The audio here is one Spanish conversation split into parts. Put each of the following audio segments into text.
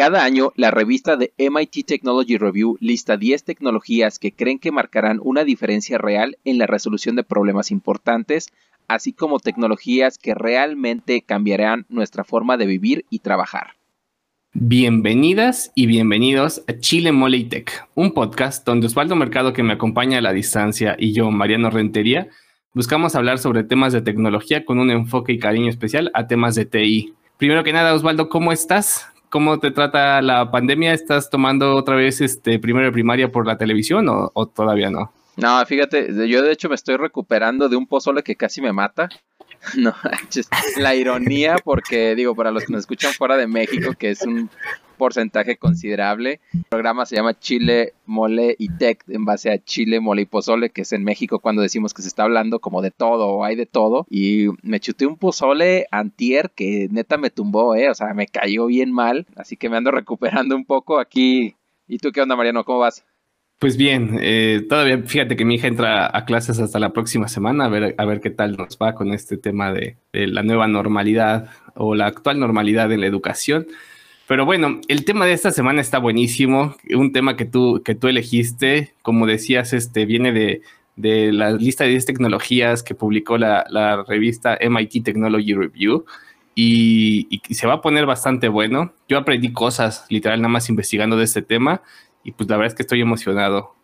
Cada año, la revista de MIT Technology Review lista 10 tecnologías que creen que marcarán una diferencia real en la resolución de problemas importantes, así como tecnologías que realmente cambiarán nuestra forma de vivir y trabajar. Bienvenidas y bienvenidos a Chile Mole Tech, un podcast donde Osvaldo Mercado, que me acompaña a la distancia, y yo, Mariano Rentería, buscamos hablar sobre temas de tecnología con un enfoque y cariño especial a temas de TI. Primero que nada, Osvaldo, ¿cómo estás? ¿Cómo te trata la pandemia? ¿Estás tomando otra vez este primero de primaria por la televisión o, todavía no? No, fíjate, yo de hecho me estoy recuperando de un pozole que casi me mata. No, la ironía, porque digo, para los que nos escuchan fuera de México, que es un porcentaje considerable. El programa se llama Chile, Mole y Tech en base a Chile, Mole y Pozole, que es en México cuando decimos que se está hablando como de todo o hay de todo. Y me chuté un pozole antier que neta me tumbó, ¿eh? O sea, me cayó bien mal. Así que me ando recuperando un poco aquí. ¿Y tú qué onda, Mariano? ¿Cómo vas? Pues bien, eh, todavía fíjate que mi hija entra a clases hasta la próxima semana a ver, a ver qué tal nos va con este tema de la nueva normalidad o la actual normalidad en la educación. Pero bueno, el tema de esta semana está buenísimo. Un tema que tú, que tú elegiste, como decías, este, viene de, la lista de 10 tecnologías que publicó la, revista MIT Technology Review. Y, y, se va a poner bastante bueno. Yo aprendí cosas, literal, nada más investigando de este tema. Y pues la verdad es que estoy emocionado.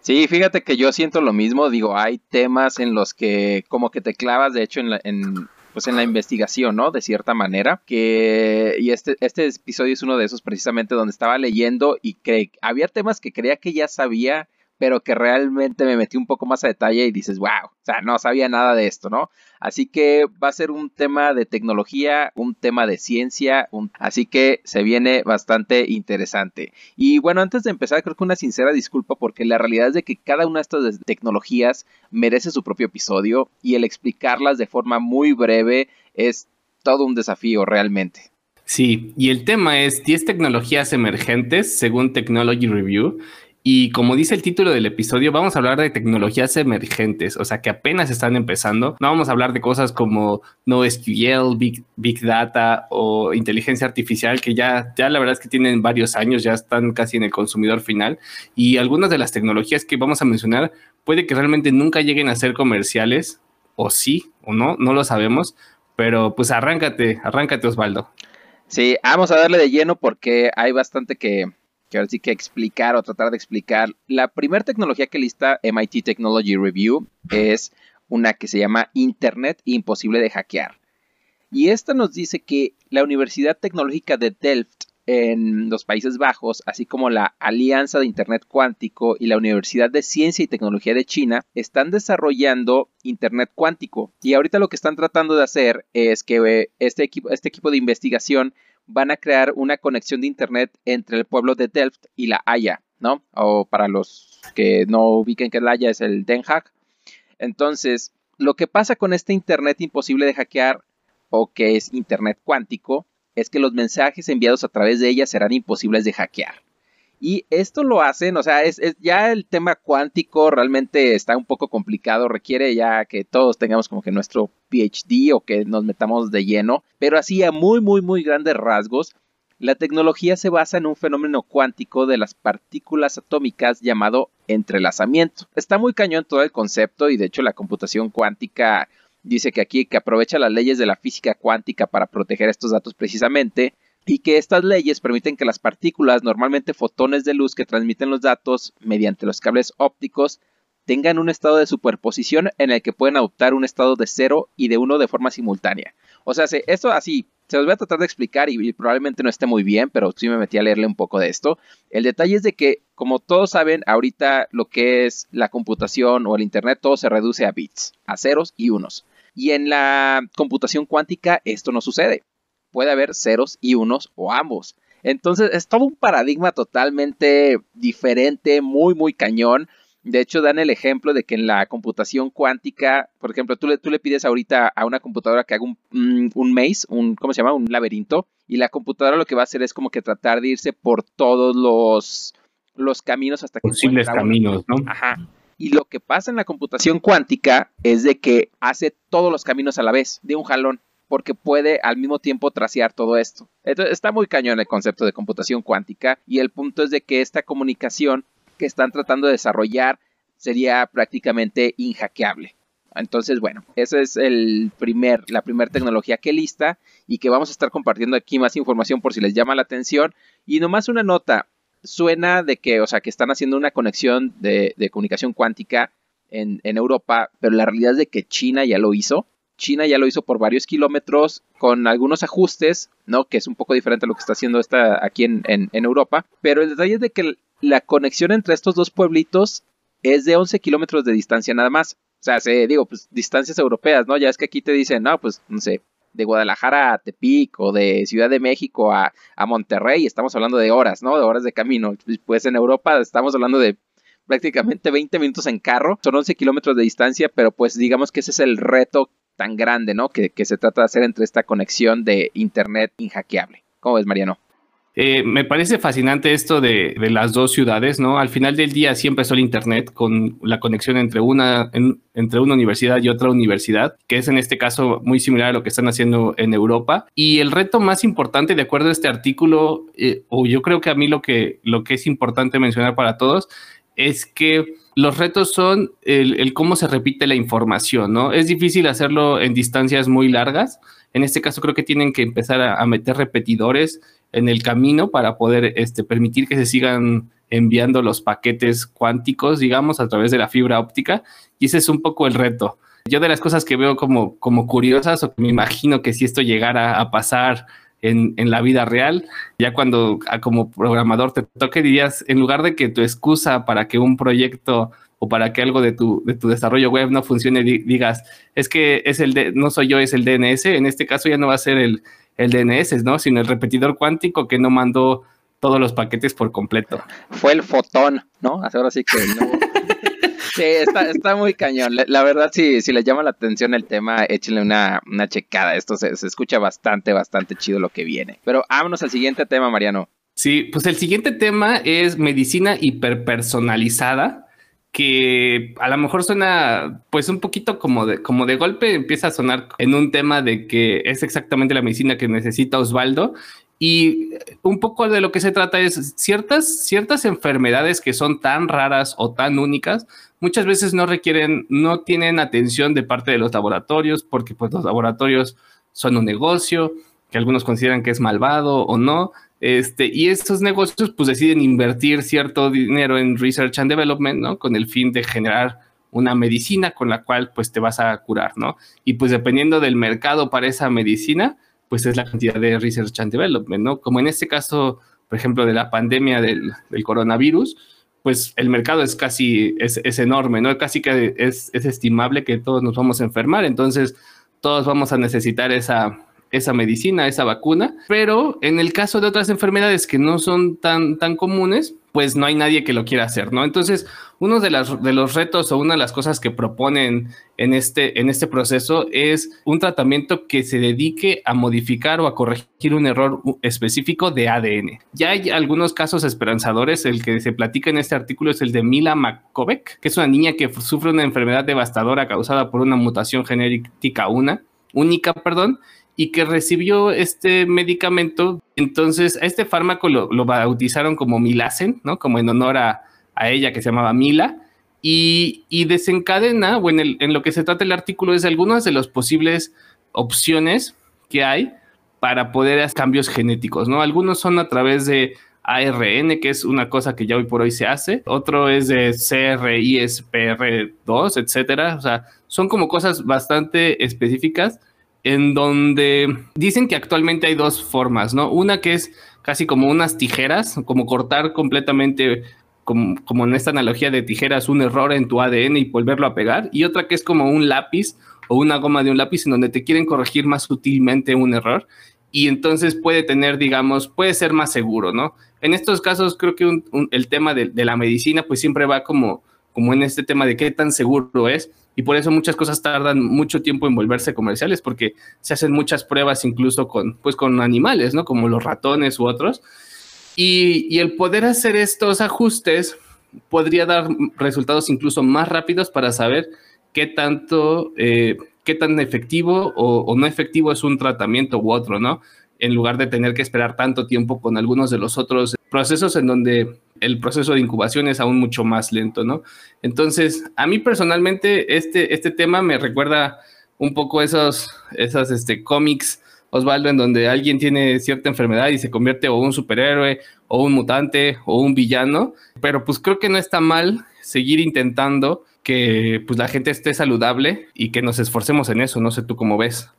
Sí, fíjate que yo siento lo mismo. Digo, hay temas en los que como que te clavas, de hecho, en, la, en pues en la investigación, ¿no? De cierta manera, que, y este, este episodio es uno de esos precisamente donde estaba leyendo y que había temas que creía que ya sabía pero que realmente me metí un poco más a detalle y dices, wow, o sea, no sabía nada de esto, ¿no? Así que va a ser un tema de tecnología, un tema de ciencia, así que se viene bastante interesante. Y bueno, antes de empezar, creo que una sincera disculpa porque la realidad es de que cada una de estas tecnologías merece su propio episodio y el explicarlas de forma muy breve es todo un desafío realmente. Sí, y el tema es 10 tecnologías emergentes según Technology Review y como dice el título del episodio, vamos a hablar de tecnologías emergentes, o sea, que apenas están empezando. No vamos a hablar de cosas como NoSQL, Big, Big Data o inteligencia artificial, que ya, ya la verdad es que tienen varios años, ya están casi en el consumidor final. Y algunas de las tecnologías que vamos a mencionar puede que realmente nunca lleguen a ser comerciales, o sí, o no, no lo sabemos. Pero pues arráncate, arráncate Osvaldo. Sí, vamos a darle de lleno porque hay bastante que, que ahora sí que explicar o tratar de explicar. La primera tecnología que lista MIT Technology Review es una que se llama Internet imposible de hackear. Y esta nos dice que la Universidad Tecnológica de Delft en los Países Bajos, así como la Alianza de Internet Cuántico y la Universidad de Ciencia y Tecnología de China, están desarrollando Internet cuántico. Y ahorita lo que están tratando de hacer es que este equipo, este equipo de investigación van a crear una conexión de Internet entre el pueblo de Delft y la Haya, ¿no? O para los que no ubiquen que la Haya es el Den Haag. Entonces, lo que pasa con este Internet imposible de hackear o que es Internet cuántico es que los mensajes enviados a través de ella serán imposibles de hackear. Y esto lo hacen, o sea, es, ya el tema cuántico realmente está un poco complicado, requiere ya que todos tengamos como que nuestro PhD o que nos metamos de lleno, pero así a muy, muy, muy grandes rasgos, la tecnología se basa en un fenómeno cuántico de las partículas atómicas llamado entrelazamiento. Está muy cañón todo el concepto y de hecho la computación cuántica dice que aquí que aprovecha las leyes de la física cuántica para proteger estos datos precisamente y que estas leyes permiten que las partículas, normalmente fotones de luz que transmiten los datos mediante los cables ópticos, tengan un estado de superposición en el que pueden adoptar un estado de 0 y de 1 de forma simultánea. O sea, esto así, se los voy a tratar de explicar y, probablemente no esté muy bien, pero sí me metí a leerle un poco de esto. El detalle es de que, como todos saben, ahorita lo que es la computación o el Internet, todo se reduce a bits, a ceros y unos. Y en la computación cuántica esto no sucede puede haber ceros y unos o ambos. Entonces es todo un paradigma totalmente diferente, muy, muy cañón. De hecho, dan el ejemplo de que en la computación cuántica, por ejemplo, tú le, tú le pides ahorita a una computadora que haga un, mm, un, maze, un, ¿cómo se llama? Un laberinto. Y la computadora lo que va a hacer es como que tratar de irse por todos los, los caminos hasta que... Posibles caminos, ¿no? Ajá. Y lo que pasa en la computación cuántica es de que hace todos los caminos a la vez, de un jalón. Porque puede al mismo tiempo tracear todo esto. Entonces, está muy cañón el concepto de computación cuántica y el punto es de que esta comunicación que están tratando de desarrollar sería prácticamente inhackeable. Entonces, bueno, esa es el primer, la primera tecnología que lista y que vamos a estar compartiendo aquí más información por si les llama la atención. Y nomás una nota, suena de que, o sea, que están haciendo una conexión de, comunicación cuántica en, en, Europa, pero la realidad es de que China ya lo hizo. China ya lo hizo por varios kilómetros con algunos ajustes, ¿no? Que es un poco diferente a lo que está haciendo esta aquí en, Europa. Pero el detalle es de que la conexión entre estos dos pueblitos es de 11 kilómetros de distancia nada más. O sea, se, digo, pues distancias europeas, ¿no? Ya es que aquí te dicen, no, pues, no sé, de Guadalajara a Tepic o de Ciudad de México a, a Monterrey, estamos hablando de horas, ¿no? De horas de camino. Pues en Europa estamos hablando de prácticamente 20 minutos en carro, son 11 kilómetros de distancia, pero pues digamos que ese es el reto tan grande, ¿no? Que, se trata de hacer entre esta conexión de Internet inhackeable. ¿Cómo ves, Mariano? Eh, me parece fascinante esto de, las dos ciudades, ¿no? Al final del día sí empezó el Internet con la conexión entre una, entre una universidad y otra universidad, que es en este caso muy similar a lo que están haciendo en Europa. Y el reto más importante, de acuerdo a este artículo, eh, o yo creo que a mí lo que, lo que es importante mencionar para todos, es que los retos son el, cómo se repite la información, ¿no? Es difícil hacerlo en distancias muy largas. En este caso creo que tienen que empezar a, a meter repetidores en el camino para poder este, permitir que se sigan enviando los paquetes cuánticos, digamos, a través de la fibra óptica. Y ese es un poco el reto. Yo de las cosas que veo como, como curiosas o que me imagino que si esto llegara a pasar en, en, la vida real, ya cuando como programador te toque, dirías, en lugar de que tu excusa para que un proyecto o para que algo de tu, de tu desarrollo web no funcione, digas, es que es el de, no soy yo, es el DNS, en este caso ya no va a ser el, el DNS, ¿no? Sino el repetidor cuántico que no mandó todos los paquetes por completo. Fue el fotón, ¿no? Ahora sí que no. Sí, está, muy cañón. La, verdad, si, si les llama la atención el tema, échenle una, una checada. Esto se, se, escucha bastante, bastante chido lo que viene. Pero vámonos al siguiente tema, Mariano. Sí, pues el siguiente tema es medicina hiperpersonalizada que a lo mejor suena pues un poquito como de, como de golpe empieza a sonar en un tema de que es exactamente la medicina que necesita Osvaldo y un poco de lo que se trata es ciertas, ciertas enfermedades que son tan raras o tan únicas, muchas veces no requieren, no tienen atención de parte de los laboratorios porque pues los laboratorios son un negocio que algunos consideran que es malvado o no, este, y estos negocios pues deciden invertir cierto dinero en research and development, ¿no? Con el fin de generar una medicina con la cual pues te vas a curar, ¿no? Y pues dependiendo del mercado para esa medicina, pues es la cantidad de research and development, ¿no? Como en este caso, por ejemplo, de la pandemia del, coronavirus, pues el mercado es casi, es, es enorme, ¿no? Casi que es, es estimable que todos nos vamos a enfermar, entonces todos vamos a necesitar esa, esa medicina, esa vacuna, pero en el caso de otras enfermedades que no son tan, tan comunes, pues no hay nadie que lo quiera hacer, ¿no? Entonces, uno de, los retos o una de las cosas que proponen en este, en este proceso es un tratamiento que se dedique a modificar o a corregir un error específico de ADN. Ya hay algunos casos esperanzadores, el que se platica en este artículo es el de Mila McCovek, que es una niña que sufre una enfermedad devastadora causada por una mutación genética una, única, perdón, y que recibió este medicamento. Entonces, a este fármaco lo, bautizaron como Milacen, ¿no? Como en honor a, ella que se llamaba Mila. Y, desencadena, o en, en lo que se trata el artículo, es algunas de las posibles opciones que hay para poder hacer cambios genéticos, ¿no? Algunos son a través de ARN, que es una cosa que ya hoy por hoy se hace. Otro es de CRISPR2, etcétera. O sea, son como cosas bastante específicas en donde dicen que actualmente hay dos formas, ¿no? Una que es casi como unas tijeras, como cortar completamente, como, en esta analogía de tijeras, un error en tu ADN y volverlo a pegar, y otra que es como un lápiz o una goma de un lápiz en donde te quieren corregir más sutilmente un error y entonces puede tener, digamos, puede ser más seguro, ¿no? En estos casos creo que el tema de, de la medicina pues siempre va como, como en este tema de qué tan seguro es y por eso muchas cosas tardan mucho tiempo en volverse comerciales porque se hacen muchas pruebas incluso con, pues, con animales, ¿no? Como los ratones u otros. Y, el poder hacer estos ajustes podría dar resultados incluso más rápidos para saber qué tanto eh, qué tan efectivo o, no efectivo es un tratamiento u otro, ¿no? En lugar de tener que esperar tanto tiempo con algunos de los otros procesos en donde el proceso de incubación es aún mucho más lento, ¿no? Entonces, a mí personalmente este, este tema me recuerda un poco esos, esos este, cómics, Osvaldo, en donde alguien tiene cierta enfermedad y se convierte o un superhéroe o un mutante o un villano, pero pues creo que no está mal seguir intentando que pues la gente esté saludable y que nos esforcemos en eso, no sé tú cómo ves.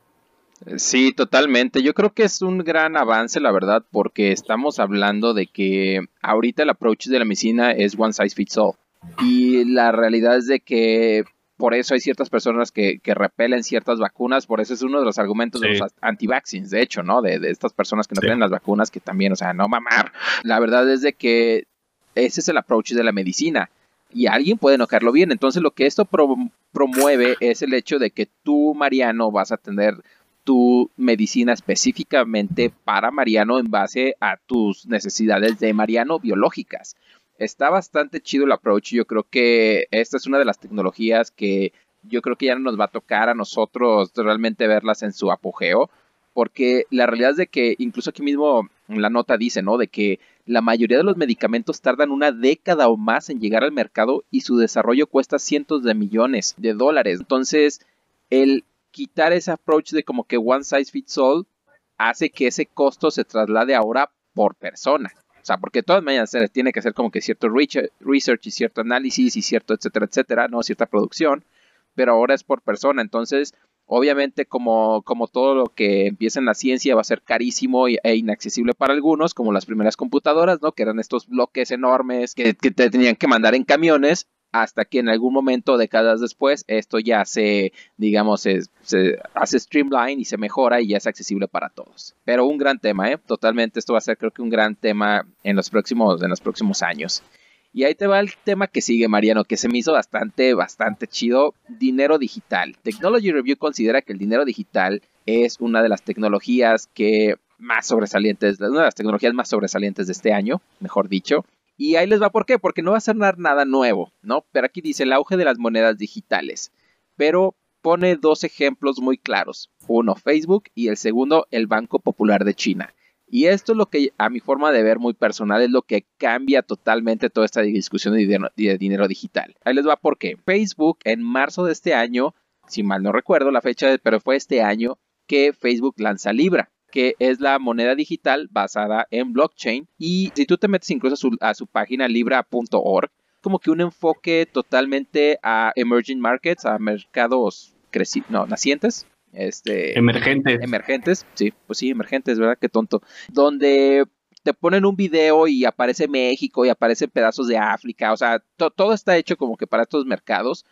Sí, totalmente. Yo creo que es un gran avance, la verdad, porque estamos hablando de que ahorita el approach de la medicina es one size fits all. Y la realidad es de que por eso hay ciertas personas que, repelen ciertas vacunas, por eso es uno de los argumentos de los anti-vaccines, de hecho, ¿no? De, estas personas que no tienen las vacunas, que también, o sea, no mamar. La verdad es de que ese es el approach de la medicina y alguien puede no caerlo bien. Entonces lo que esto promueve es el hecho de que tú, Mariano, vas a tener tu medicina específicamente para Mariano en base a tus necesidades de Mariano biológicas. Está bastante chido el approach. Yo creo que esta es una de las tecnologías que yo creo que ya no nos va a tocar a nosotros realmente verlas en su apogeo. Porque la realidad es de que incluso aquí mismo la nota dice, ¿no? De que la mayoría de los medicamentos tardan una década o más en llegar al mercado y su desarrollo cuesta cientos de millones de dólares. Entonces, el quitar ese approach de como que one size fits all hace que ese costo se traslade ahora por persona. O sea, porque de todas maneras tiene que hacer como que cierto research y cierto análisis y cierto etcétera, etcétera, ¿no? Cierta producción, pero ahora es por persona. Entonces, Obviamente, como, como todo lo que empieza en la ciencia va a ser carísimo e inaccesible para algunos, como las primeras computadoras, ¿no? Que eran estos bloques enormes que, te tenían que mandar en camiones hasta que en algún momento, décadas después, esto ya se, digamos, se, hace streamline y se mejora y ya es accesible para todos. Pero un gran tema, ¿eh? Totalmente, esto va a ser creo que un gran tema en los próximos, en los próximos años. Y ahí te va el tema que sigue, Mariano, que se me hizo bastante, bastante chido. Dinero digital. Technology Review considera que el dinero digital es una de las tecnologías que más sobresalientes, una de las tecnologías más sobresalientes de este año, mejor dicho. Y ahí les va por qué, porque no va a ser nada nuevo, ¿no? Pero aquí dice el auge de las monedas digitales. Pero pone dos ejemplos muy claros. Uno, Facebook y el segundo, el Banco Popular de China. Y esto es lo que a mi forma de ver muy personal es lo que cambia totalmente toda esta discusión de dinero, digital. Ahí les va por qué. Facebook en marzo de este año, si mal no recuerdo la fecha, pero fue este año que Facebook lanza Libra que es la moneda digital basada en blockchain. Y si tú te metes incluso a su, a su página libra.org, como que un enfoque totalmente a emerging markets, a mercados no, nacientes, este, emergentes. Emergentes, sí, pues sí, emergentes, ¿verdad? Qué tonto. Donde te ponen un video y aparece México y aparecen pedazos de África, o sea, todo está hecho como que para estos mercados.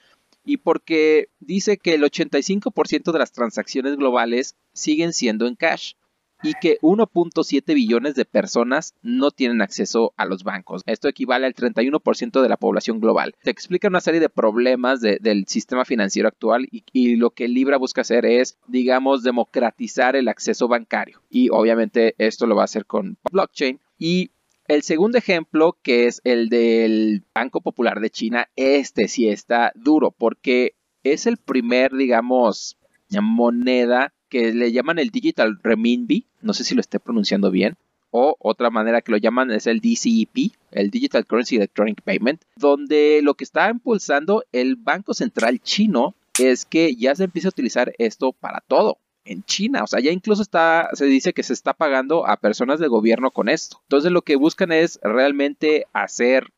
Y porque dice que el 85% de las transacciones globales siguen siendo en cash y que 1.7 billones de personas no tienen acceso a los bancos. Esto equivale al 31% de la población global. Se explica una serie de problemas del sistema financiero actual y, lo que Libra busca hacer es, digamos, democratizar el acceso bancario. Y obviamente esto lo va a hacer con blockchain. Y el segundo ejemplo, que es el del Banco Popular de China, este sí está duro porque es el primer, digamos, moneda que le llaman el Digital Renminbi, no sé si lo esté pronunciando bien, o otra manera que lo llaman es el DCEP, el Digital Currency Electronic Payment, donde lo que está impulsando el Banco Central chino es que ya se empieza a utilizar esto para todo en China. O sea, ya incluso está, se dice que se está pagando a personas del gobierno con esto. Entonces lo que buscan es realmente hacer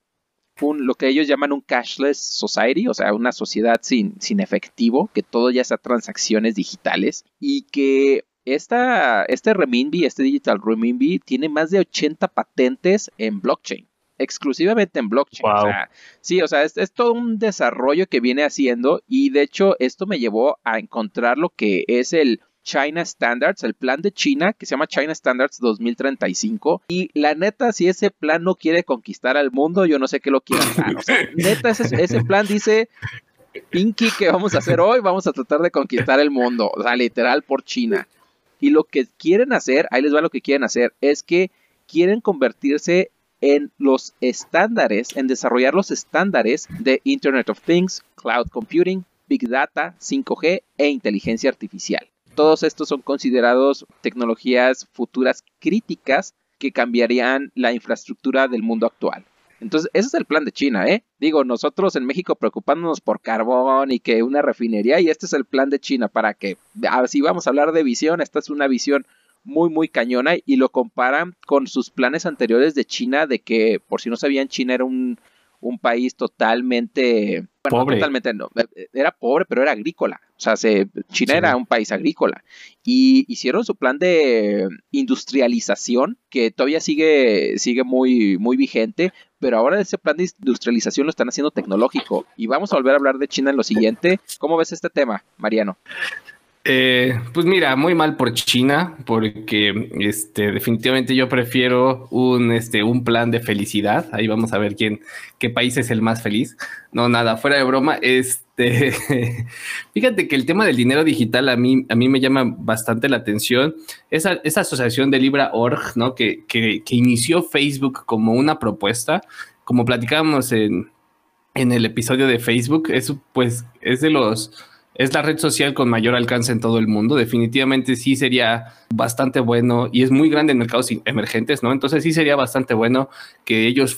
lo que ellos llaman un cashless society, o sea, una sociedad sin, sin efectivo, que todo ya sea transacciones digitales y que esta, este renminbi, este digital renminbi, tiene más de 80 patentes en blockchain exclusivamente en blockchain. O sea, sí, o sea, es, es, todo un desarrollo que viene haciendo y de hecho esto me llevó a encontrar lo que es el China Standards, el plan de China que se llama China Standards 2035. Y la neta, si ese plan no quiere conquistar al mundo, yo no sé qué lo quiere hacer. O sea, neta, ese, plan dice, Pinky, ¿qué vamos a hacer hoy? Vamos a tratar de conquistar el mundo, o sea, literal por China. Y lo que quieren hacer, ahí les va lo que quieren hacer, es que quieren convertirse en los estándares, en desarrollar los estándares de Internet of Things, Cloud Computing, Big Data, 5G e inteligencia artificial. Todos estos son considerados tecnologías futuras críticas que cambiarían la infraestructura del mundo actual. Entonces, ese es el plan de China, ¿eh? Digo, nosotros en México preocupándonos por carbón y que una refinería, y este es el plan de China para que, si vamos a hablar de visión, esta es una visión muy, muy cañona y lo comparan con sus planes anteriores de China, de que, por si no sabían, China era un, un país totalmente pobre. totalmente no, era pobre, pero era agrícola. O sea, se, China era un país agrícola. Y hicieron su plan de industrialización, que todavía sigue, sigue muy, muy vigente, pero ahora ese plan de industrialización lo están haciendo tecnológico. Y vamos a volver a hablar de China en lo siguiente. ¿Cómo ves este tema, Mariano? Eh, pues mira, muy mal por China, porque este, definitivamente yo prefiero un, este, un plan de felicidad. Ahí vamos a ver quién, qué país es el más feliz. No, nada, fuera de broma. Este, fíjate que el tema del dinero digital a mí, a mí me llama bastante la atención. Esa, esa asociación de Libra.org, ¿no? Que, que, inició Facebook como una propuesta, como platicábamos en, en el episodio de Facebook, eso pues es de los es la red social con mayor alcance en todo el mundo. Definitivamente sí sería bastante bueno y es muy grande en mercados emergentes, ¿no? Entonces sí sería bastante bueno que ellos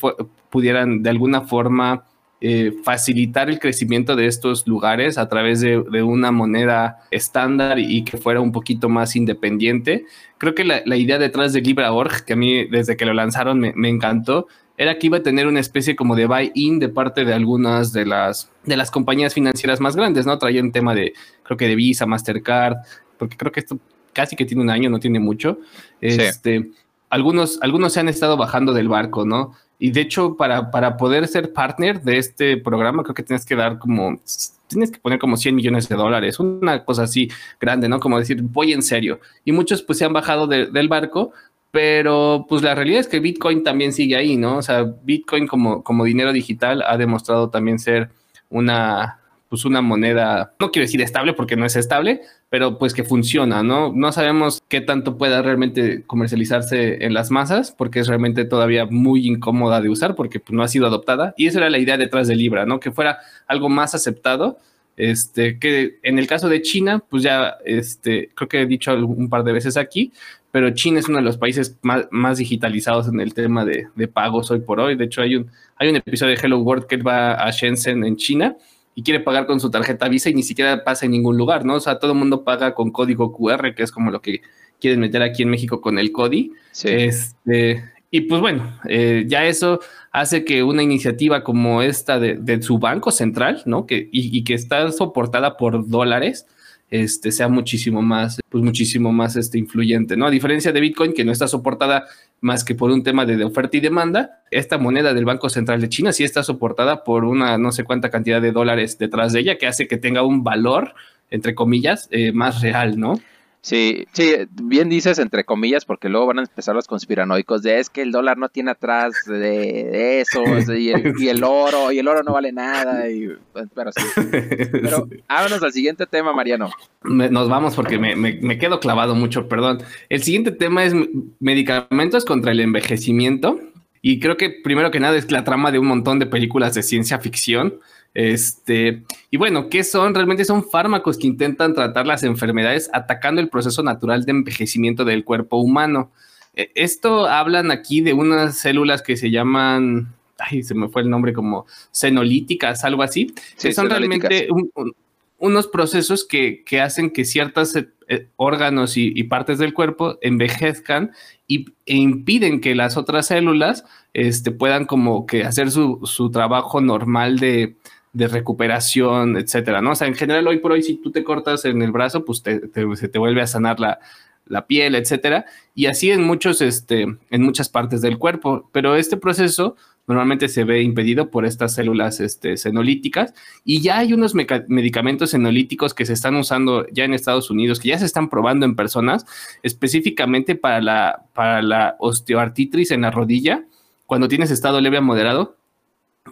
pudieran de alguna forma eh, facilitar el crecimiento de estos lugares a través de, una moneda estándar y que fuera un poquito más independiente. Creo que la, idea detrás de Libra.org, que a mí desde que lo lanzaron me, me encantó, era que iba a tener una especie como de buy-in de parte de algunas de las, de las compañías financieras más grandes, ¿no? Traía un tema de, creo que de Visa, Mastercard, porque creo que esto casi que tiene un año, no tiene mucho. Este, algunos, algunos se han estado bajando del barco, ¿no? Y de hecho, para, para poder ser partner de este programa, creo que tienes que dar como, tienes que poner como 100 millones de dólares, una cosa así grande, ¿no? Como decir, voy en serio. Y muchos pues se han bajado del barco pero pues la realidad es que Bitcoin también sigue ahí, ¿no? O sea, Bitcoin como, como dinero digital ha demostrado también ser una, pues una moneda, no quiero decir estable porque no es estable, pero pues que funciona, ¿no? No sabemos qué tanto pueda realmente comercializarse en las masas porque es realmente todavía muy incómoda de usar porque pues, no ha sido adoptada y esa era la idea detrás de Libra, ¿no? Que fuera algo más aceptado. Este, que en el caso de China, pues ya, este, creo que he dicho un par de veces aquí, pero China es uno de los países más, digitalizados en el tema de, pagos hoy por hoy. De hecho, hay un, hay un episodio de Hello World que va a Shenzhen en China y quiere pagar con su tarjeta Visa y ni siquiera pasa en ningún lugar, ¿no? O sea, todo el mundo paga con código QR, que es como lo que quieren meter aquí en México con el CODI. Este, y pues bueno, eh, ya eso hace que una iniciativa como esta de, su banco central, ¿no? Que, y, y que está soportada por dólares, este, sea muchísimo más, pues muchísimo más este, influyente, ¿no? A diferencia de Bitcoin, que no está soportada más que por un tema de, oferta y demanda, esta moneda del Banco Central de China sí está soportada por una no sé cuánta cantidad de dólares detrás de ella, que hace que tenga un valor, entre comillas, eh, más real, ¿no? Sí, sí, bien dices entre comillas, porque luego van a empezar los conspiranoicos de es que el dólar no tiene atrás de, eso, y el, oro, y el oro no vale nada, y, pero sí. Pero vámonos al siguiente tema, Mariano. nos vamos porque me, me, quedo clavado mucho, perdón. El siguiente tema es medicamentos contra el envejecimiento, y creo que primero que nada es la trama de un montón de películas de ciencia ficción este, y bueno, ¿qué son? Realmente son fármacos que intentan tratar las enfermedades atacando el proceso natural de envejecimiento del cuerpo humano. E, esto hablan aquí de unas células que se llaman, ay, se me fue el nombre como senolíticas, algo así, que son realmente unos procesos que, hacen que ciertos eh, eh, órganos y, partes del cuerpo envejezcan y, e impiden que las otras células este, puedan como que hacer su, su trabajo normal de, de recuperación, etcétera, ¿no? O sea, en general, hoy por hoy, si tú te cortas en el brazo, pues te, se te vuelve a sanar la, la, piel, etcétera. Y así en muchos, este, en muchas partes del cuerpo. Pero este proceso normalmente se ve impedido por estas células este, senolíticas. Y ya hay unos medicamentos senolíticos que se están usando ya en Estados Unidos, que ya se están probando en personas, específicamente para la, para la osteoartritis en la rodilla, cuando tienes estado leve a moderado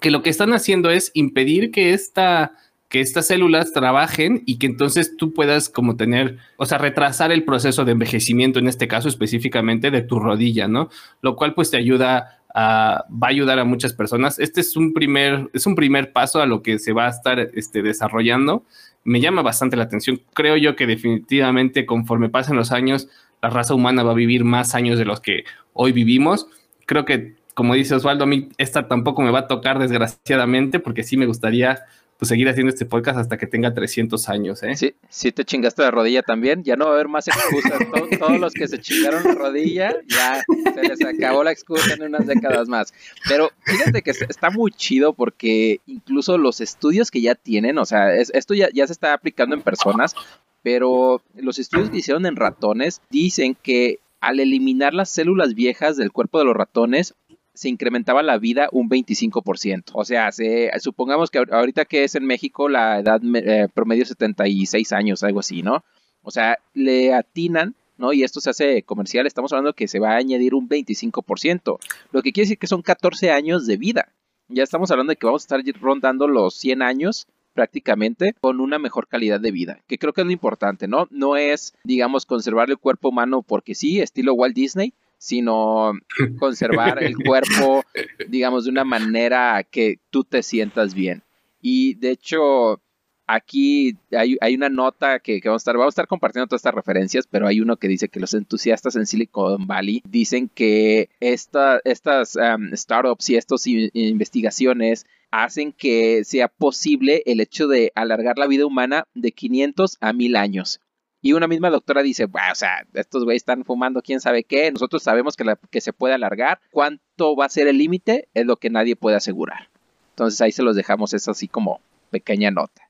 que lo que están haciendo es impedir que esta que estas células trabajen y que entonces tú puedas como tener, o sea, retrasar el proceso de envejecimiento, en este caso específicamente de tu rodilla, ¿no? Lo cual pues te ayuda va a ayudar a muchas personas. Este es un primer, es un primer paso a lo que se va a estar este, desarrollando. Me llama bastante la atención. Creo yo que definitivamente conforme pasen los años, la raza humana va a vivir más años de los que hoy vivimos. Creo que, como dice Osvaldo, a mí esta tampoco me va a tocar desgraciadamente porque sí me gustaría pues seguir haciendo este podcast hasta que tenga 300 años, ¿eh? Sí, sí te chingaste la rodilla también, ya no va a haber más excusas. todos los que se chingaron la rodilla, ya se les acabó la excusa en unas décadas más. Pero fíjate que está muy chido porque incluso los estudios que ya tienen, o sea, esto ya, ya se está aplicando en personas, pero los estudios que hicieron en ratones dicen que al eliminar las células viejas del cuerpo de los ratones, se incrementaba la vida un 25%. O sea, se, supongamos que ahorita que es en México la edad eh, promedio 76 años, algo así, ¿no? O sea, le atinan, ¿no? Y esto se hace comercial, estamos hablando que se va a añadir un 25%, lo que quiere decir que son 14 años de vida. Ya estamos hablando de que vamos a estar rondando los 100 años prácticamente con una mejor calidad de vida, que creo que es lo importante, ¿no? No es, digamos, conservar el cuerpo humano porque sí, estilo Walt Disney, sino conservar el cuerpo, digamos, de una manera que tú te sientas bien. Y de hecho, aquí hay, una nota que, vamos a estar, vamos a estar compartiendo todas estas referencias, pero hay uno que dice que los entusiastas en Silicon Valley dicen que esta, estas um, startups y estas investigaciones hacen que sea posible el hecho de alargar la vida humana de 500 a 1000 años. Y una misma doctora dice, o sea, estos güeyes están fumando quién sabe qué, nosotros sabemos que, que se puede alargar, cuánto va a ser el límite es lo que nadie puede asegurar. Entonces ahí se los dejamos, es así como pequeña nota.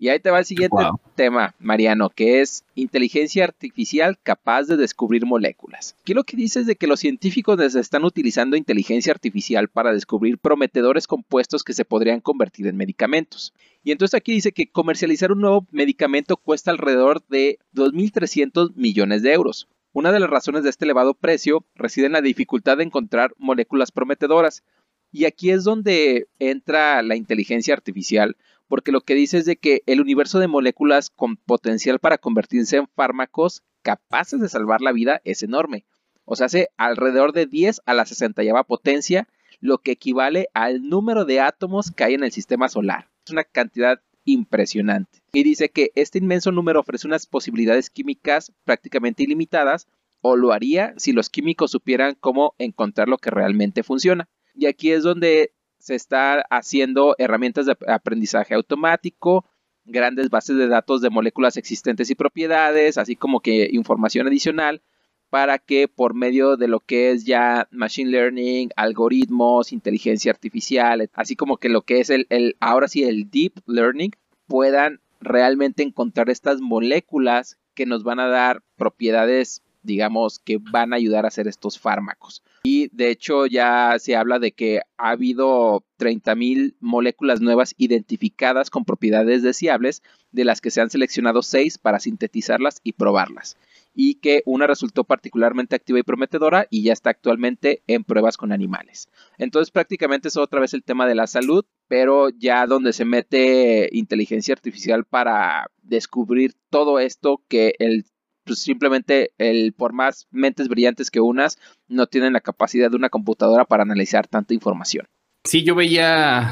Y ahí te va el siguiente tema, Mariano, que es inteligencia artificial capaz de descubrir moléculas. Aquí lo que dice es de que los científicos están utilizando inteligencia artificial para descubrir prometedores compuestos que se podrían convertir en medicamentos. Y entonces aquí dice que comercializar un nuevo medicamento cuesta alrededor de 2.300 millones de euros. Una de las razones de este elevado precio reside en la dificultad de encontrar moléculas prometedoras. Y aquí es donde entra la inteligencia artificial, porque lo que dice es de que el universo de moléculas con potencial para convertirse en fármacos capaces de salvar la vida es enorme. O sea, hace alrededor de 10 a la 60 potencia, lo que equivale al número de átomos que hay en el sistema solar. Es una cantidad impresionante. Y dice que este inmenso número ofrece unas posibilidades químicas prácticamente ilimitadas, o lo haría si los químicos supieran cómo encontrar lo que realmente funciona. Y aquí es donde se está haciendo herramientas de aprendizaje automático, grandes bases de datos de moléculas existentes y propiedades, así como que información adicional para que por medio de lo que es ya machine learning, algoritmos, inteligencia artificial, así como que lo que es el, el ahora sí el deep learning, puedan realmente encontrar estas moléculas que nos van a dar propiedades digamos, que van a ayudar a hacer estos fármacos. Y de hecho ya se habla de que ha habido 30.000 moléculas nuevas identificadas con propiedades deseables, de las que se han seleccionado 6 para sintetizarlas y probarlas. Y que una resultó particularmente activa y prometedora y ya está actualmente en pruebas con animales. Entonces prácticamente es otra vez el tema de la salud, pero ya donde se mete inteligencia artificial para descubrir todo esto que el pues simplemente el por más mentes brillantes que unas no tienen la capacidad de una computadora para analizar tanta información. Sí, yo veía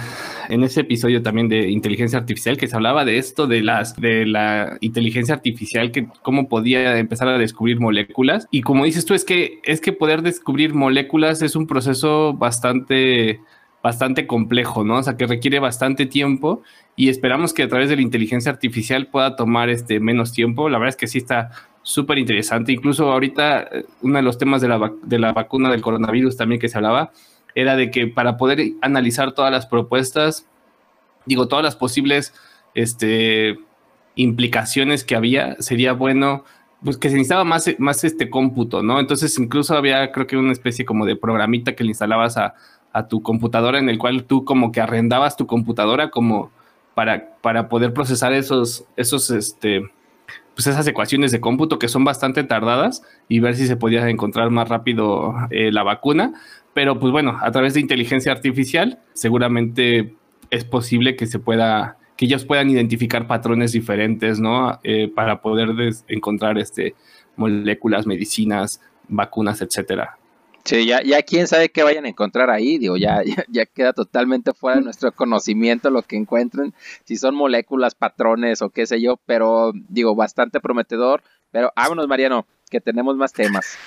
en ese episodio también de inteligencia artificial que se hablaba de esto de las de la inteligencia artificial que cómo podía empezar a descubrir moléculas y como dices tú es que es que poder descubrir moléculas es un proceso bastante bastante complejo, ¿no? O sea, que requiere bastante tiempo y esperamos que a través de la inteligencia artificial pueda tomar este menos tiempo. La verdad es que sí está súper interesante. Incluso ahorita uno de los temas de la, de la vacuna del coronavirus también que se hablaba era de que para poder analizar todas las propuestas, digo, todas las posibles este, implicaciones que había, sería bueno pues que se necesitaba más, más este cómputo, ¿no? Entonces incluso había creo que una especie como de programita que le instalabas a, a tu computadora en el cual tú como que arrendabas tu computadora como para, para poder procesar esos, esos, este, pues esas ecuaciones de cómputo que son bastante tardadas y ver si se podía encontrar más rápido eh, la vacuna. Pero pues bueno, a través de inteligencia artificial seguramente es posible que se pueda, que ellos puedan identificar patrones diferentes, ¿no? Eh, para poder encontrar este, moléculas, medicinas, vacunas, etcétera. Sí, ya, ya quién sabe qué vayan a encontrar ahí, digo, ya, ya, queda totalmente fuera de nuestro conocimiento lo que encuentren, si son moléculas, patrones o qué sé yo, pero digo, bastante prometedor, pero vámonos Mariano, que tenemos más temas.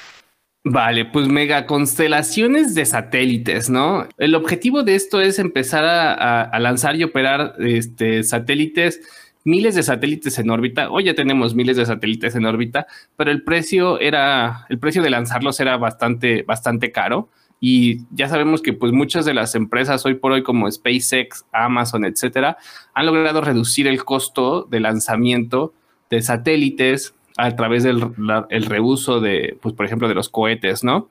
Vale, pues mega constelaciones de satélites, ¿no? El objetivo de esto es empezar a, lanzar y operar este, satélites miles de satélites en órbita. Hoy ya tenemos miles de satélites en órbita, pero el precio era, el precio de lanzarlos era bastante, bastante caro. Y ya sabemos que pues muchas de las empresas hoy por hoy como SpaceX, Amazon, etcétera, han logrado reducir el costo de lanzamiento de satélites a través del el reuso de, pues por ejemplo, de los cohetes, ¿no?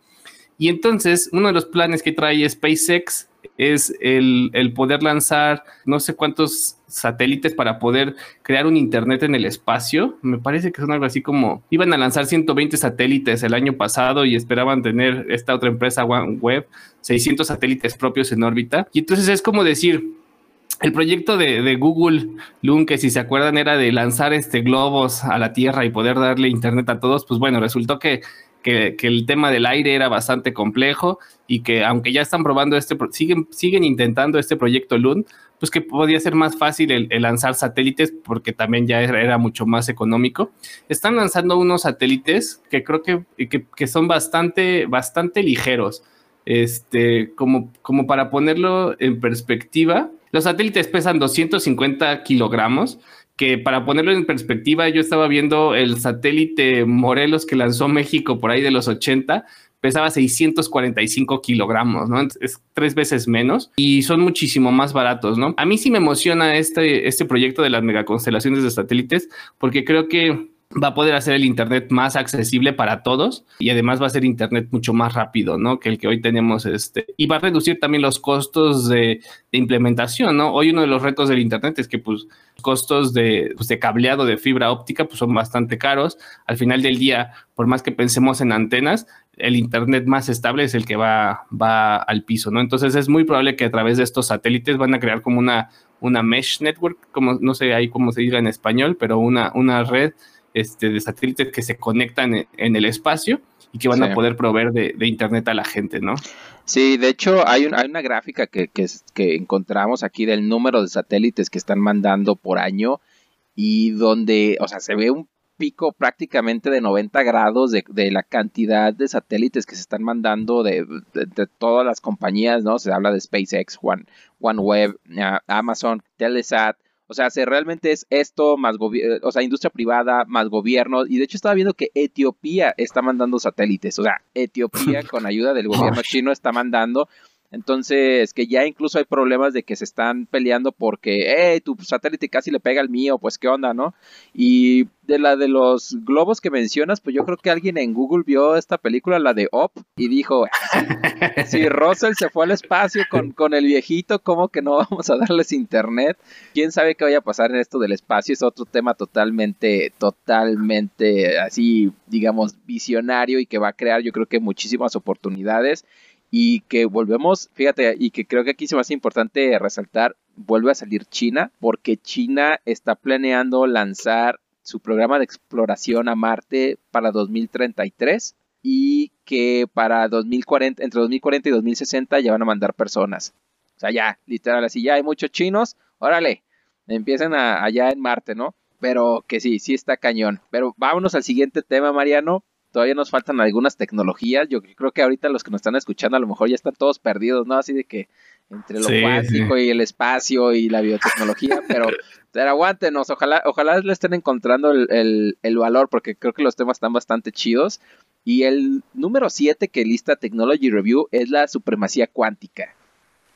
Y entonces uno de los planes que trae SpaceX es el, el poder lanzar no sé cuántos satélites para poder crear un Internet en el espacio. Me parece que son algo así como, iban a lanzar 120 satélites el año pasado y esperaban tener esta otra empresa OneWeb 600 satélites propios en órbita. Y entonces es como decir, el proyecto de, Google Loon, que si se acuerdan era de lanzar este globos a la Tierra y poder darle internet a todos, pues bueno, resultó que, que, el tema del aire era bastante complejo y que aunque ya están probando este, siguen, siguen intentando este proyecto Loon, pues que podía ser más fácil el, lanzar satélites porque también ya era, mucho más económico. Están lanzando unos satélites que creo que, que, son bastante, bastante ligeros. Este, como, como para ponerlo en perspectiva, los satélites pesan 250 kilogramos, que para ponerlo en perspectiva, yo estaba viendo el satélite Morelos que lanzó México por ahí de los 80 pesaba 645 kilogramos, ¿no? Es tres veces menos y son muchísimo más baratos, ¿no? A mí sí me emociona este, este proyecto de las megaconstelaciones de satélites porque creo que va a poder hacer el Internet más accesible para todos y además va a ser Internet mucho más rápido, ¿no? Que el que hoy tenemos este. Y va a reducir también los costos de, implementación, ¿no? Hoy uno de los retos del Internet es que, pues, costos de, pues, de cableado de fibra óptica, pues, son bastante caros. Al final del día, por más que pensemos en antenas, el Internet más estable es el que va, va al piso, ¿no? Entonces es muy probable que a través de estos satélites van a crear como una, una mesh network, como no sé ahí cómo se diga en español, pero una, una red este, de satélites que se conectan en, el espacio y que van a poder proveer de, internet a la gente, ¿no? Sí, de hecho hay, una gráfica que, que, encontramos aquí del número de satélites que están mandando por año y donde, o sea, se ve un pico prácticamente de 90 grados de, la cantidad de satélites que se están mandando de, todas las compañías, ¿no? Se habla de SpaceX, One, OneWeb, Amazon, Telesat, o sea, si realmente es esto más eh, o sea, industria privada más gobierno. Y de hecho estaba viendo que Etiopía está mandando satélites. O sea, Etiopía con ayuda del gobierno chino está mandando. Entonces, que ya incluso hay problemas de que se están peleando porque, hey, tu satélite casi le pega al mío, pues qué onda, ¿no? Y de la de los globos que mencionas, pues yo creo que alguien en Google vio esta película, la de Up, y dijo, si Russell se fue al espacio con, con el viejito, ¿cómo que no vamos a darles internet? ¿Quién sabe qué vaya a pasar en esto del espacio? Es otro tema totalmente, totalmente así, digamos, visionario y que va a crear yo creo que muchísimas oportunidades y que volvemos, fíjate, y que creo que aquí se me hace importante resaltar, vuelve a salir China, porque China está planeando lanzar su programa de exploración a Marte para 2033 y que para 2040, entre 2040 y 2060 ya van a mandar personas. O sea, ya, literal, así ya hay muchos chinos, órale, empiecen allá en Marte, ¿no? Pero que sí, sí está cañón. Pero vámonos al siguiente tema, Mariano, todavía nos faltan algunas tecnologías. Yo creo que ahorita los que nos están escuchando a lo mejor ya están todos perdidos, ¿no? Así de que entre lo cuántico y el espacio y la biotecnología, pero, pero aguántenos, ojalá, ojalá le estén encontrando el, valor, porque creo que los temas están bastante chidos. Y el número 7 que lista Technology Review es la supremacía cuántica.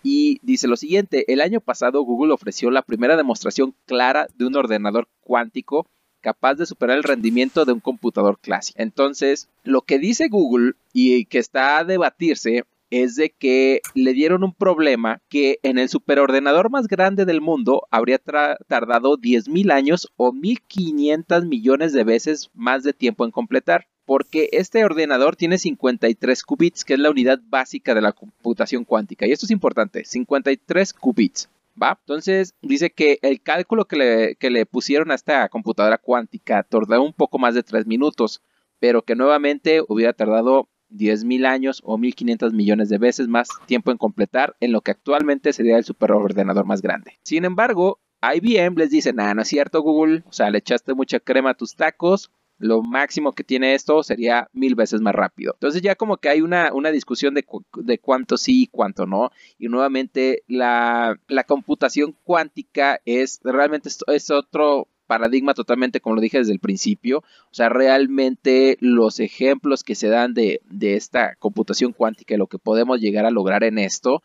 Y dice lo siguiente, el año pasado Google ofreció la primera demostración clara de un ordenador cuántico capaz de superar el rendimiento de un computador clásico. Entonces, lo que dice Google y que está a debatirse es de que le dieron un problema que en el superordenador más grande del mundo habría tardado 10.000 años o 1.500 millones de veces más de tiempo en completar. Porque este ordenador tiene 53 qubits, que es la unidad básica de la computación cuántica. Y esto es importante, 53 qubits. ¿Va? Entonces dice que el cálculo que le, que le pusieron a esta computadora cuántica tardó un poco más de 3 minutos, pero que nuevamente hubiera tardado 10.000 años o 1.500 millones de veces más tiempo en completar en lo que actualmente sería el superordenador más grande. Sin embargo, IBM les dice, nada, no es cierto Google, o sea, le echaste mucha crema a tus tacos, lo máximo que tiene esto sería mil veces más rápido. Entonces ya como que hay una, una discusión de, de, cuánto sí y cuánto no. Y nuevamente la, la computación cuántica es realmente es otro paradigma totalmente, como lo dije desde el principio. O sea, realmente los ejemplos que se dan de, de esta computación cuántica y lo que podemos llegar a lograr en esto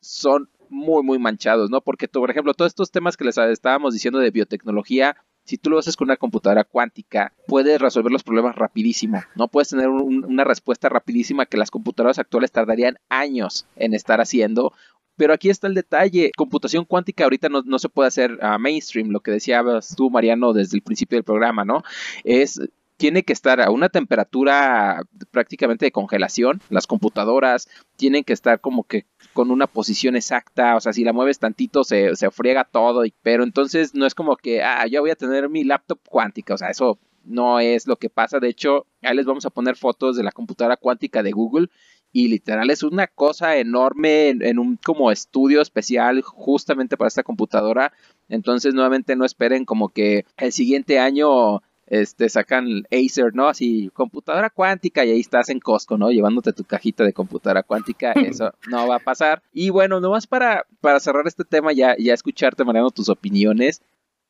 son muy, muy manchados, ¿no? Porque, por ejemplo, todos estos temas que les estábamos diciendo de biotecnología, si tú lo haces con una computadora cuántica, puedes resolver los problemas rapidísimo, ¿no? Puedes tener una respuesta rapidísima que las computadoras actuales tardarían años en estar haciendo. Pero aquí está el detalle, computación cuántica ahorita no, se puede hacer a mainstream, lo que decías tú, Mariano, desde el principio del programa, ¿no? Es tiene que estar a una temperatura prácticamente de congelación. Las computadoras tienen que estar como que con una posición exacta. O sea, si la mueves tantito se, se friega todo. pero entonces no es como que, ah, yo voy a tener mi laptop cuántica. O sea, eso no es lo que pasa. De hecho, ahí les vamos a poner fotos de la computadora cuántica de Google. Y literal es una cosa enorme en, en un como estudio especial justamente para esta computadora. Entonces, nuevamente no esperen como que el siguiente año este, sacan Acer, ¿no? Así, computadora cuántica y ahí estás en Costco, ¿no? Llevándote tu cajita de computadora cuántica, eso no va a pasar. Y bueno, nomás para, para cerrar este tema, ya, ya escucharte, Mariano, tus opiniones.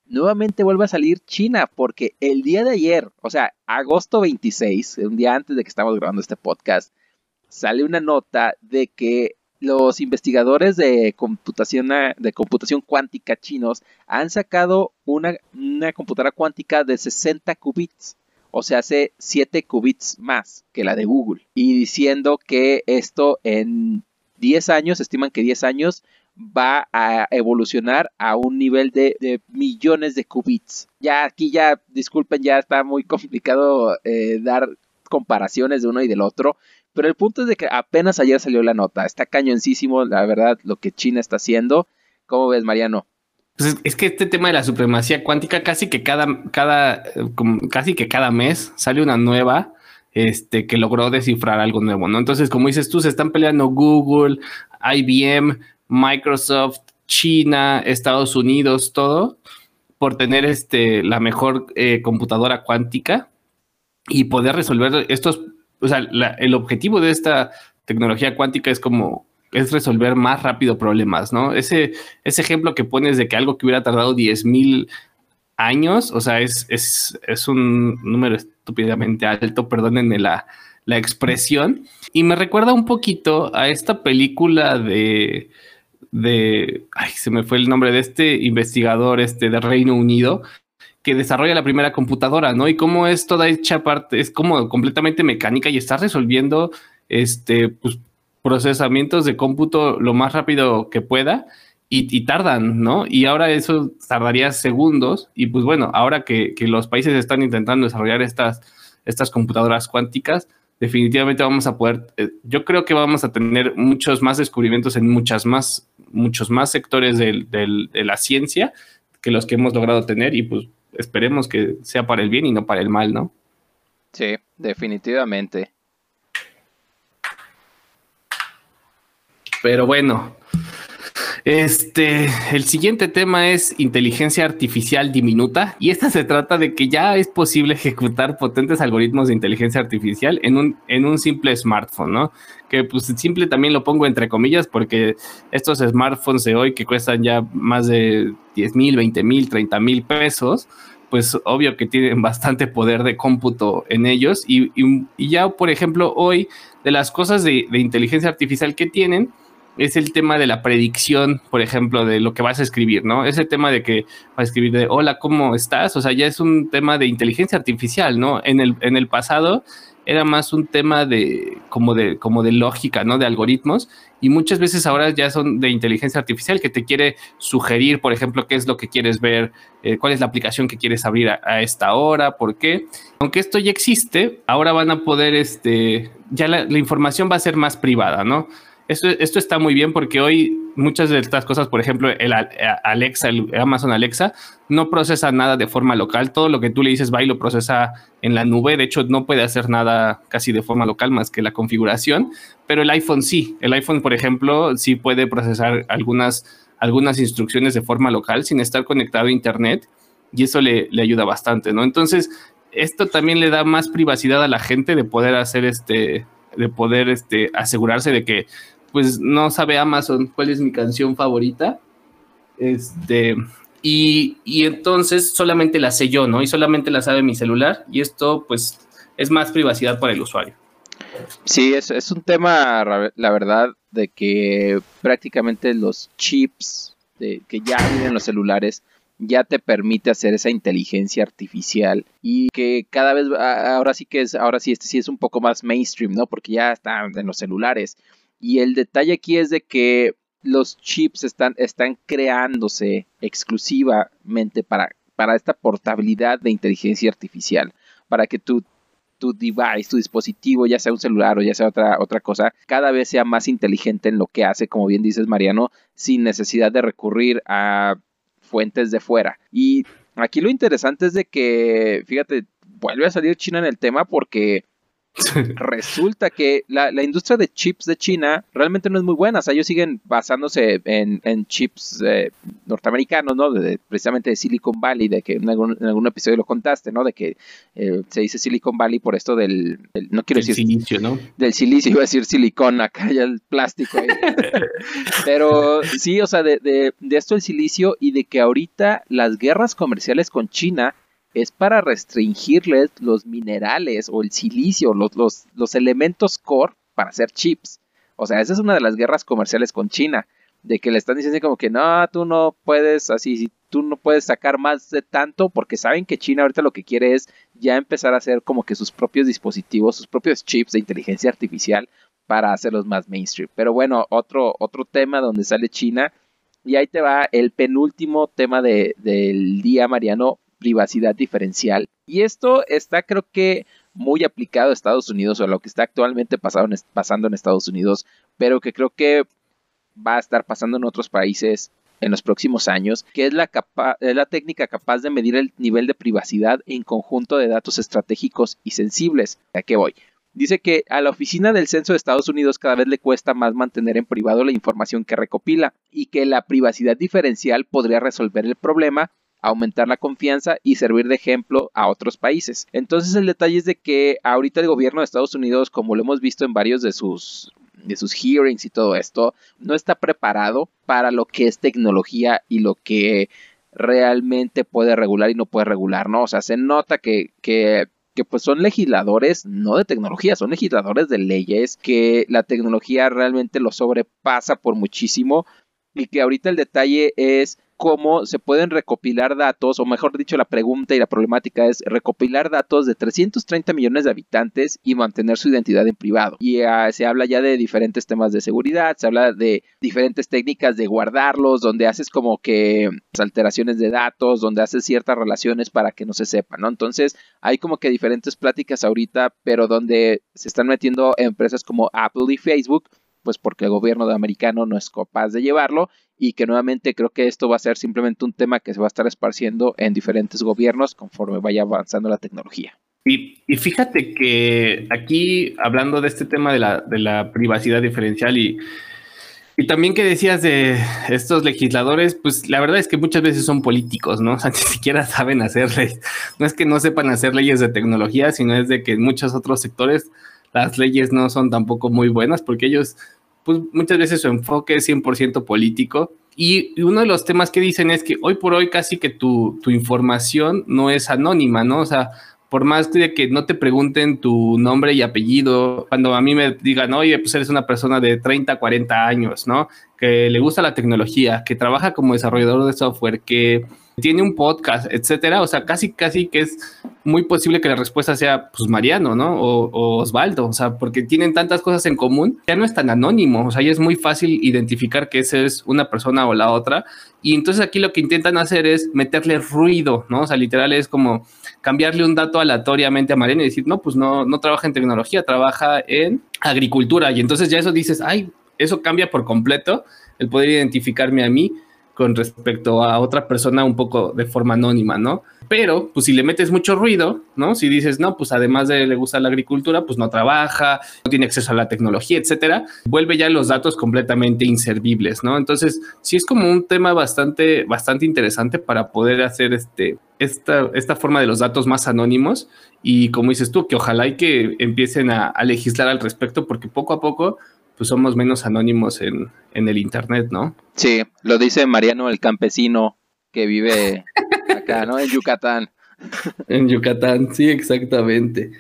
Nuevamente vuelve a salir China, porque el día de ayer, o sea, agosto 26, un día antes de que estamos grabando este podcast, sale una nota de que los investigadores de computación, de computación cuántica chinos han sacado una, computadora cuántica de 60 qubits. O sea, hace 7 qubits más que la de Google. Y diciendo que esto en 10 años, estiman que 10 años, va a evolucionar a un nivel de, millones de qubits. Ya aquí ya, disculpen, ya está muy complicado eh, dar comparaciones de uno y del otro, pero el punto es de que apenas ayer salió la nota. Está cañoncísimo, la verdad, lo que China está haciendo. ¿Cómo ves, Mariano? Pues es que este tema de la supremacía cuántica casi que cada, cada, casi que cada mes sale una nueva este, que logró descifrar algo nuevo, ¿no? Entonces, como dices tú, se están peleando Google, IBM, Microsoft, China, Estados Unidos, todo, por tener este, la mejor eh, computadora cuántica y poder resolver estos o sea, el objetivo de esta tecnología cuántica es como es resolver más rápido problemas, ¿no? Ese, ese ejemplo que pones de que algo que hubiera tardado 10 mil años, o sea, es, es, es, un número estúpidamente alto, perdónenme la, la expresión, y me recuerda un poquito a esta película de, de, ay, se me fue el nombre de este investigador este de Reino Unido, que desarrolla la primera computadora, ¿no? Y cómo es toda hecha parte, es como completamente mecánica y está resolviendo este, pues, procesamientos de cómputo lo más rápido que pueda y, tardan, ¿no? Y ahora eso tardaría segundos y pues bueno, ahora que, los países están intentando desarrollar estas, estas computadoras cuánticas, definitivamente vamos a poder, eh, yo creo que vamos a tener muchos más descubrimientos en muchas más, muchos más sectores de la ciencia que los que hemos logrado tener y pues esperemos que sea para el bien y no para el mal, ¿no? Sí, definitivamente. Pero bueno, este, el siguiente tema es inteligencia artificial diminuta y esta se trata de que ya es posible ejecutar potentes algoritmos de inteligencia artificial en un, en un simple smartphone, ¿no? Que pues simple también lo pongo entre comillas porque estos smartphones de hoy que cuestan ya más de 10 mil, 20 mil, 30 mil pesos, pues obvio que tienen bastante poder de cómputo en ellos y, ya, por ejemplo, hoy de las cosas de, de inteligencia artificial que tienen, es el tema de la predicción, por ejemplo, de lo que vas a escribir, ¿no? Ese tema de que vas a escribir de hola, ¿cómo estás? O sea, ya es un tema de inteligencia artificial, ¿no? En el, en el pasado era más un tema de como de como de lógica, ¿no? De algoritmos y muchas veces ahora ya son de inteligencia artificial que te quiere sugerir, por ejemplo, qué es lo que quieres ver, eh, cuál es la aplicación que quieres abrir a, esta hora, por qué. Aunque esto ya existe, ahora van a poder, este, ya la información va a ser más privada, ¿no? Esto, está muy bien porque hoy muchas de estas cosas, por ejemplo, el Alexa, el Amazon Alexa, no procesa nada de forma local. Todo lo que tú le dices va y lo procesa en la nube. De hecho, no puede hacer nada casi de forma local más que la configuración. Pero el iPhone sí. El iPhone, por ejemplo, sí puede procesar algunas, algunas instrucciones de forma local sin estar conectado a Internet. Y eso le ayuda bastante, ¿no? Entonces, esto también le da más privacidad a la gente de poder hacer este, de poder este, asegurarse de que pues no sabe Amazon cuál es mi canción favorita. Este, y, entonces solamente la sé yo, ¿no? Y solamente la sabe mi celular. Y esto, pues, es más privacidad para el usuario. Sí, es, es un tema, la verdad, de que prácticamente los chips que ya vienen los celulares ya te permite hacer esa inteligencia artificial y que cada vez ahora sí que es ahora sí este sí es un poco más mainstream, ¿no? Porque ya están en los celulares y el detalle aquí es de que los chips están, están creándose exclusivamente para, para esta portabilidad de inteligencia artificial, para que tu, tu device, tu dispositivo, ya sea un celular o ya sea otra, otra cosa, cada vez sea más inteligente en lo que hace, como bien dices Mariano, sin necesidad de recurrir a fuentes de fuera. Y aquí lo interesante es de que, fíjate, vuelve a salir China en el tema porque Resulta que la, industria de chips de China realmente no es muy buena. O sea, ellos siguen basándose en, chips eh, norteamericanos, ¿no? De, precisamente de Silicon Valley, de que en algún, episodio lo contaste, ¿no? De que eh, se dice Silicon Valley por esto del, no quiero decir silicio, ¿no? Del silicio, iba a decir silicón, acá ya el plástico. Pero sí, o sea, de, de, de esto el silicio y de que ahorita las guerras comerciales con China es para restringirles los minerales o el silicio, los, los, elementos core para hacer chips. O sea, esa es una de las guerras comerciales con China, de que le están diciendo como que no, tú no puedes así, tú no puedes sacar más de tanto, porque saben que China ahorita lo que quiere es ya empezar a hacer como que sus propios dispositivos, sus propios chips de inteligencia artificial para hacerlos más mainstream. Pero bueno, otro, otro tema donde sale China, y ahí te va el penúltimo tema de, del día, Mariano, privacidad diferencial. Y esto está creo que muy aplicado a Estados Unidos o a lo que está actualmente pasando en Estados Unidos, pero que creo que va a estar pasando en otros países en los próximos años, que es la, la técnica capaz de medir el nivel de privacidad en conjunto de datos estratégicos y sensibles. ¿A qué voy? Dice que a la oficina del censo de Estados Unidos cada vez le cuesta más mantener en privado la información que recopila y que la privacidad diferencial podría resolver el problema aumentar la confianza y servir de ejemplo a otros países. Entonces el detalle es de que ahorita el gobierno de Estados Unidos, como lo hemos visto en varios de sus de sus hearings y todo esto, no está preparado para lo que es tecnología y lo que realmente puede regular y no puede regular, ¿no? O sea, se nota que, que pues son legisladores no de tecnología, son legisladores de leyes, que la tecnología realmente lo sobrepasa por muchísimo y que ahorita el detalle es cómo se pueden recopilar datos, o mejor dicho, la pregunta y la problemática es recopilar datos de 330 millones de habitantes y mantener su identidad en privado. Y ah, se habla ya de diferentes temas de seguridad, se habla de diferentes técnicas de guardarlos, donde haces como que alteraciones de datos, donde haces ciertas relaciones para que no se sepa. Entonces, hay como que diferentes pláticas ahorita, pero donde se están metiendo empresas como Apple y Facebook pues porque el gobierno de americano no es capaz de llevarlo y que nuevamente creo que esto va a ser simplemente un tema que se va a estar esparciendo en diferentes gobiernos conforme vaya avanzando la tecnología. Y, fíjate que aquí, hablando de este tema de la, de la privacidad diferencial y, y también que decías de estos legisladores, pues la verdad es que muchas veces son políticos, ¿no? O sea, ni siquiera saben hacer leyes. No es que no sepan hacer leyes de tecnología, sino es de que en muchos otros sectores las leyes no son tampoco muy buenas porque ellos, pues muchas veces su enfoque es 100% político. Y uno de los temas que dicen es que hoy por hoy casi que tu, tu información no es anónima, ¿no? O sea, por más que no te pregunten tu nombre y apellido, cuando a mí me digan, oye, pues eres una persona de 30, 40 años, ¿no? Que le gusta la tecnología, que trabaja como desarrollador de software, que tiene un podcast, etcétera. O sea, casi, casi que es muy posible que la respuesta sea, pues, Mariano, ¿no? O, Osvaldo, o sea, porque tienen tantas cosas en común, ya no es tan anónimo, o sea, ya es muy fácil identificar que esa es una persona o la otra. Y entonces aquí lo que intentan hacer es meterle ruido, ¿no? O sea, literal es como cambiarle un dato aleatoriamente a Mariano y decir, no, pues no, no trabaja en tecnología, trabaja en agricultura. Y entonces ya eso dices, ay, eso cambia por completo el poder identificarme a mí con respecto a otra persona un poco de forma anónima, ¿no? Pero, pues si le metes mucho ruido, ¿no? Si dices, no, pues además de le gusta la agricultura, pues no trabaja, no tiene acceso a la tecnología, etcétera, vuelve ya los datos completamente inservibles, ¿no? Entonces, sí es como un tema bastante, bastante interesante para poder hacer este, esta, esta forma de los datos más anónimos y como dices tú, que ojalá y que empiecen a, a legislar al respecto porque poco a poco pues somos menos anónimos en, el Internet, ¿no? Sí, lo dice Mariano el campesino que vive acá, ¿no? En Yucatán. en Yucatán, sí, exactamente.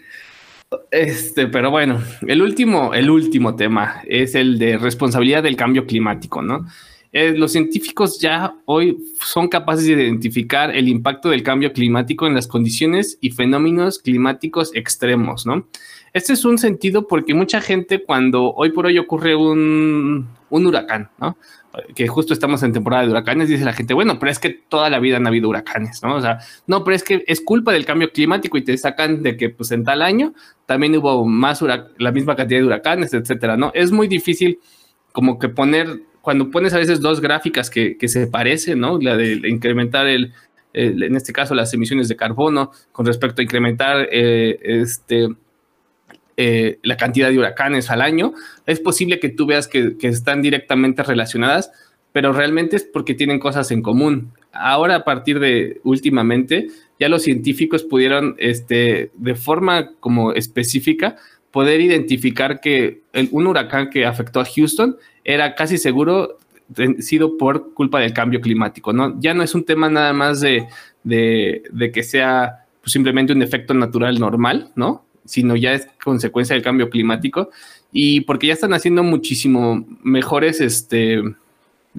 Este, pero bueno, el último, el último tema es el de responsabilidad del cambio climático, ¿no? Eh, los científicos ya hoy son capaces de identificar el impacto del cambio climático en las condiciones y fenómenos climáticos extremos, ¿no? Este es un sentido porque mucha gente cuando hoy por hoy ocurre un, huracán, ¿no? Que justo estamos en temporada de huracanes, dice la gente, bueno, pero es que toda la vida han habido huracanes, ¿no? O sea, no, pero es que es culpa del cambio climático y te sacan de que pues en tal año también hubo más la misma cantidad de huracanes, etcétera, ¿no? Es muy difícil como que poner, cuando pones a veces dos gráficas que, se parecen, ¿no? La de, incrementar el, en este caso las emisiones de carbono con respecto a incrementar eh, este eh, la cantidad de huracanes al año, es posible que tú veas que, están directamente relacionadas, pero realmente es porque tienen cosas en común. Ahora, a partir de últimamente, ya los científicos pudieron, este, de forma como específica, poder identificar que un huracán que afectó a Houston era casi seguro sido por culpa del cambio climático, ¿no? Ya no es un tema nada más de, que sea pues, simplemente un efecto natural normal, ¿no? sino ya es consecuencia del cambio climático y porque ya están haciendo muchísimo mejores este,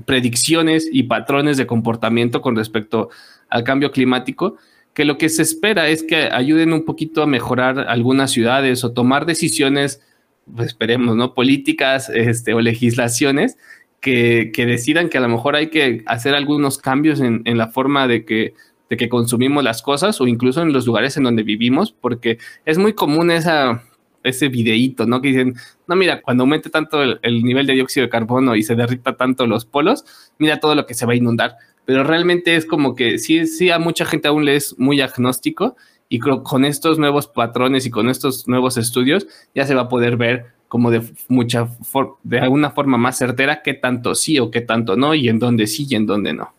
predicciones y patrones de comportamiento con respecto al cambio climático, que lo que se espera es que ayuden un poquito a mejorar algunas ciudades o tomar decisiones, pues esperemos, ¿no? Políticas este, o legislaciones que, decidan que a lo mejor hay que hacer algunos cambios en, en la forma de que de que consumimos las cosas o incluso en los lugares en donde vivimos, porque es muy común esa, ese videíto, ¿no? Que dicen, no, mira, cuando aumente tanto el, nivel de dióxido de carbono y se derrita tanto los polos, mira todo lo que se va a inundar. Pero realmente es como que sí, sí, a mucha gente aún le es muy agnóstico y creo con estos nuevos patrones y con estos nuevos estudios ya se va a poder ver como de mucha de alguna forma más certera qué tanto sí o qué tanto no y en dónde sí y en dónde no.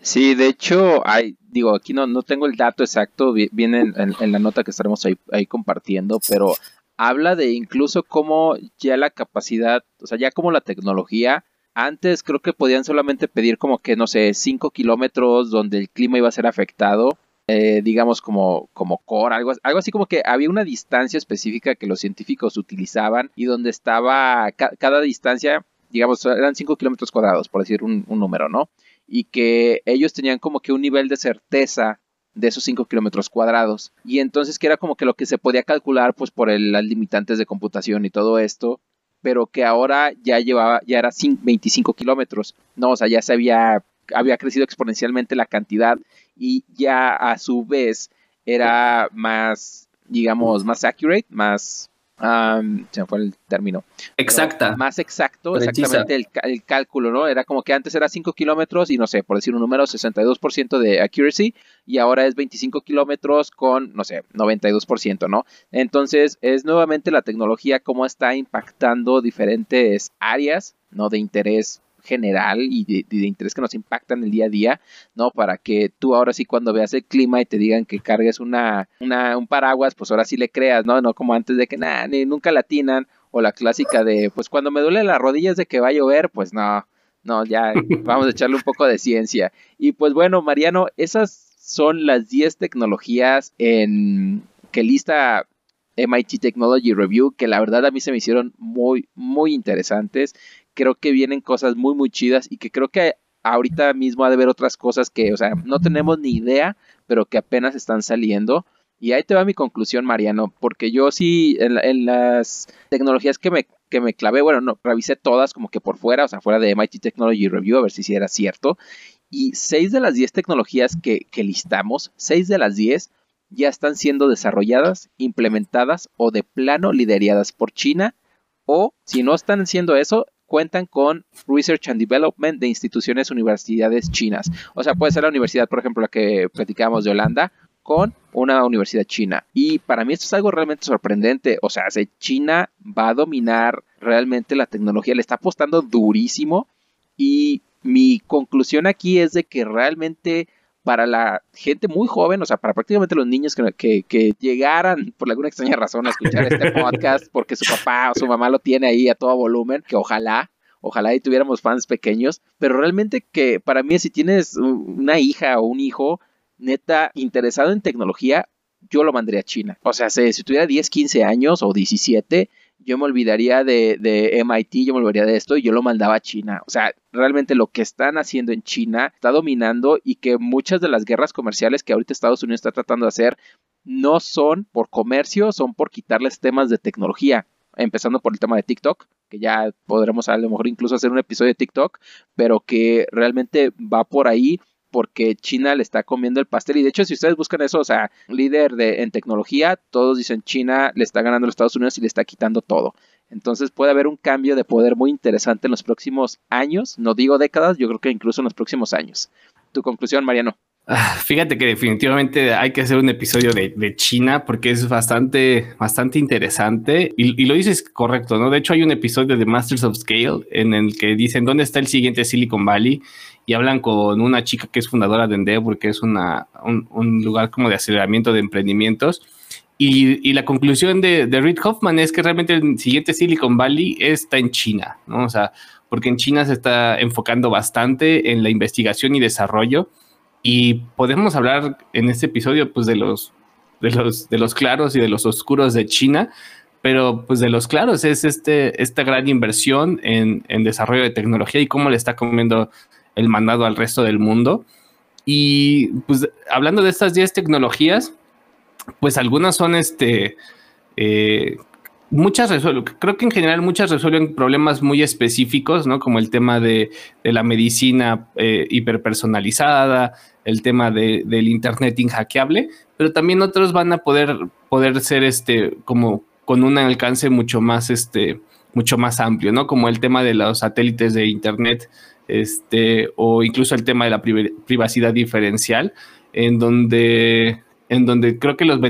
Sí, de hecho, hay, digo, aquí no, no tengo el dato exacto, viene en, la nota que estaremos ahí, compartiendo, pero habla de incluso cómo ya la capacidad, o sea, ya como la tecnología, antes creo que podían solamente pedir como que, no sé, 5 kilómetros donde el clima iba a ser afectado, eh, digamos como, como core, algo, algo así como que había una distancia específica que los científicos utilizaban y donde estaba cada distancia, digamos, eran 5 kilómetros cuadrados, por decir un número, ¿no? y que ellos tenían como que un nivel de certeza de esos 5 kilómetros cuadrados. Y entonces que era como que lo que se podía calcular pues por las limitantes de computación y todo esto, pero que ahora ya llevaba, ya era 25 kilómetros, ¿no? O sea, ya se había, había crecido exponencialmente la cantidad y ya a su vez era más, digamos, más accurate, más, se me fue el término. Exacta. más exacto, exactamente el, cálculo, ¿no? Era como que antes era 5 kilómetros y no sé, por decir un número, 62% de accuracy y ahora es 25 kilómetros con, no sé, 92%, ¿no? Entonces es nuevamente la tecnología cómo está impactando diferentes áreas, ¿no? De interés general y de, interés que nos impactan el día a día, ¿no? Para que tú ahora sí cuando veas el clima y te digan que cargues una, una un paraguas, pues ahora sí le creas, ¿no? No como antes de que nada, ni nunca latinan o la clásica de, pues cuando me duele las rodillas de que va a llover, pues no, no, ya vamos a echarle un poco de ciencia. Y pues bueno, Mariano, esas son las 10 tecnologías en que lista MIT Technology Review, que la verdad a mí se me hicieron muy, muy interesantes creo que vienen cosas muy, muy chidas y que creo que ahorita mismo ha de haber otras cosas que, o sea, no tenemos ni idea, pero que apenas están saliendo. Y ahí te va mi conclusión, Mariano, porque yo sí, en, las tecnologías que me, que me clavé, bueno, no, revisé todas como que por fuera, o sea, fuera de MIT Technology Review, a ver si sí era cierto. Y seis de las diez tecnologías que, que listamos, seis de las diez ya están siendo desarrolladas, implementadas o de plano lideradas por China. O si no están haciendo eso, cuentan con Research and Development de instituciones universidades chinas. O sea, puede ser la universidad, por ejemplo, la que platicábamos de Holanda, con una universidad china. Y para mí esto es algo realmente sorprendente. O sea, China va a dominar realmente la tecnología, le está apostando durísimo. Y mi conclusión aquí es de que realmente para la gente muy joven, o sea, para prácticamente los niños que, que, llegaran por alguna extraña razón a escuchar este podcast porque su papá o su mamá lo tiene ahí a todo volumen, que ojalá, ojalá y tuviéramos fans pequeños, pero realmente que para mí si tienes una hija o un hijo neta interesado en tecnología, yo lo mandaría a China. O sea, si, si tuviera 10, 15 años o 17, yo me olvidaría de, de, MIT, yo me olvidaría de esto y yo lo mandaba a China. O sea, realmente lo que están haciendo en China está dominando y que muchas de las guerras comerciales que ahorita Estados Unidos está tratando de hacer no son por comercio, son por quitarles temas de tecnología. Empezando por el tema de TikTok, que ya podremos a lo mejor incluso hacer un episodio de TikTok, pero que realmente va por ahí porque China le está comiendo el pastel. Y de hecho, si ustedes buscan eso, o sea, líder de, en tecnología, todos dicen China le está ganando a los Estados Unidos y le está quitando todo. Entonces puede haber un cambio de poder muy interesante en los próximos años, no digo décadas, yo creo que incluso en los próximos años. Tu conclusión, Mariano. Ah, fíjate que definitivamente hay que hacer un episodio de, China porque es bastante, bastante interesante y, lo dices correcto, ¿no? De hecho hay un episodio de Masters of Scale en el que dicen dónde está el siguiente Silicon Valley y hablan con una chica que es fundadora de Endeavor, que es una, un, lugar como de aceleramiento de emprendimientos. Y, la conclusión de, de Reid Hoffman es que realmente el siguiente Silicon Valley está en China, ¿no? O sea, porque en China se está enfocando bastante en la investigación y desarrollo y podemos hablar en este episodio pues de los, de los, de los claros y de los oscuros de China, pero pues de los claros es este, esta gran inversión en, en desarrollo de tecnología y cómo le está comiendo el mandado al resto del mundo. Y pues hablando de estas 10 tecnologías, pues algunas son este, eh, muchas resuelven, creo que en general muchas resuelven problemas muy específicos, ¿no? Como el tema de, la medicina eh, hiperpersonalizada, el tema del internet inhackeable, pero también otros van a poder, poder ser este, como con un alcance mucho más, este, mucho más amplio, ¿no? Como el tema de los satélites de internet, este, o incluso el tema de la privacidad diferencial, en donde, en donde creo que los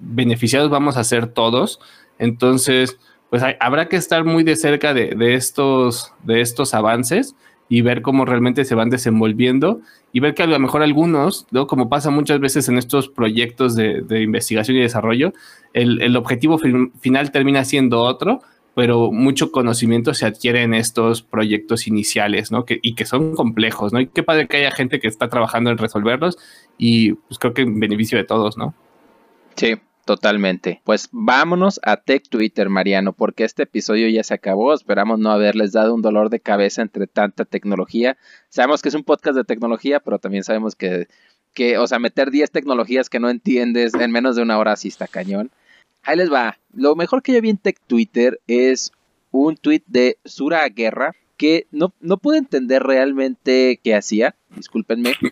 beneficiados vamos a ser todos. Entonces, pues habrá que estar muy de cerca de, de, estos, de estos avances y ver cómo realmente se van desenvolviendo y ver que a lo mejor algunos, ¿no? como pasa muchas veces en estos proyectos de, investigación y desarrollo, el, objetivo final termina siendo otro, pero mucho conocimiento se adquiere en estos proyectos iniciales, ¿no? Que, y que son complejos, ¿no? Y qué padre que haya gente que está trabajando en resolverlos y pues creo que en beneficio de todos, ¿no? Sí, Totalmente. Pues vámonos a Tech Twitter, Mariano, porque este episodio ya se acabó. Esperamos no haberles dado un dolor de cabeza entre tanta tecnología. Sabemos que es un podcast de tecnología, pero también sabemos que, que o sea, meter 10 tecnologías que no entiendes en menos de una hora sí está cañón. Ahí les va. Lo mejor que yo vi en Tech Twitter es un tweet de Sura Guerra que no, no pude entender realmente qué hacía. Discúlpenme.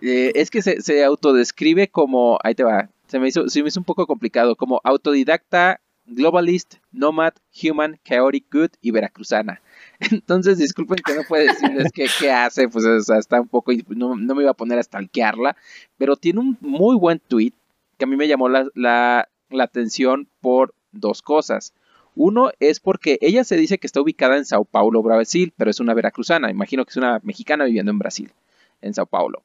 Eh, es que se, se autodescribe como. Ahí te va se me hizo, se me hizo un poco complicado, como autodidacta, globalist, nomad, human, chaotic good y veracruzana. Entonces, disculpen que no puedo decirles qué, hace, pues está un poco, no, me iba a poner a stalkearla, pero tiene un muy buen tweet que a mí me llamó la, la, la atención por dos cosas. Uno es porque ella se dice que está ubicada en Sao Paulo, Brasil, pero es una veracruzana. Imagino que es una mexicana viviendo en Brasil, en Sao Paulo.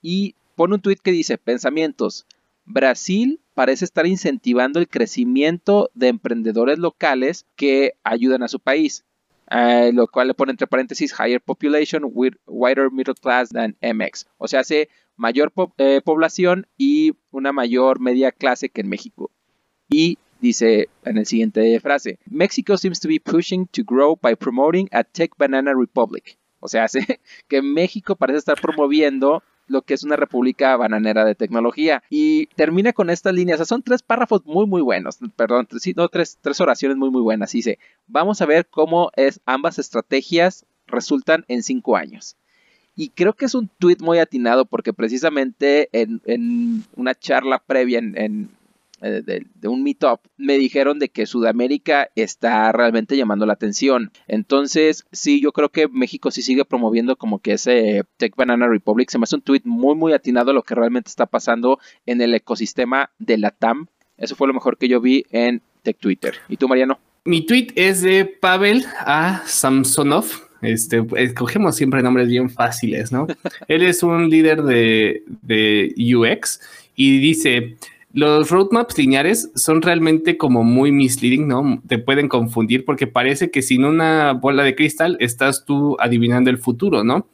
Y pone un tweet que dice: Pensamientos. Brasil parece estar incentivando el crecimiento de emprendedores locales que ayudan a su país, eh, lo cual le pone entre paréntesis higher population with wider middle class than MX, o sea, hace mayor eh, población y una mayor media clase que en México. Y dice en el siguiente frase, Mexico seems to be pushing to grow by promoting a tech banana republic. O sea, hace que México parece estar promoviendo lo que es una república bananera de tecnología. Y termina con estas líneas, o sea, son tres párrafos muy, muy buenos, perdón, sí, no, tres, tres oraciones muy, muy buenas. Dice, vamos a ver cómo es, ambas estrategias resultan en cinco años. Y creo que es un tweet muy atinado porque precisamente en, una charla previa en, eh, de, un meetup, me dijeron de que Sudamérica está realmente llamando la atención. Entonces, sí, yo creo que México sí sigue promoviendo como que ese Tech Banana Republic. Se me hace un tweet muy, muy atinado a lo que realmente está pasando en el ecosistema de la TAM. Eso fue lo mejor que yo vi en Tech Twitter. ¿Y tú, Mariano? Mi tweet es de Pavel a Samsonov. Este, escogemos siempre nombres bien fáciles, ¿no? Él es un líder de, de UX y dice, los roadmaps lineares son realmente como muy misleading, ¿no? Te pueden confundir porque parece que sin una bola de cristal estás tú adivinando el futuro, ¿no?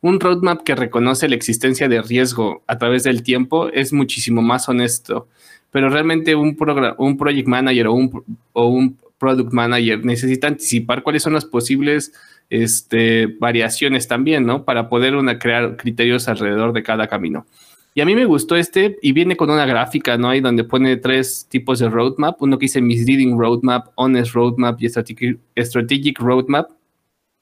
Un roadmap que reconoce la existencia de riesgo a través del tiempo es muchísimo más honesto, pero realmente un, un project manager o un, o un product manager necesita anticipar cuáles son las posibles este, variaciones también, ¿no? Para poder una, crear criterios alrededor de cada camino. Y a mí me gustó este y viene con una gráfica, ¿no? Ahí donde pone tres tipos de roadmap, uno que dice misleading roadmap, honest roadmap y strategic, strategic roadmap.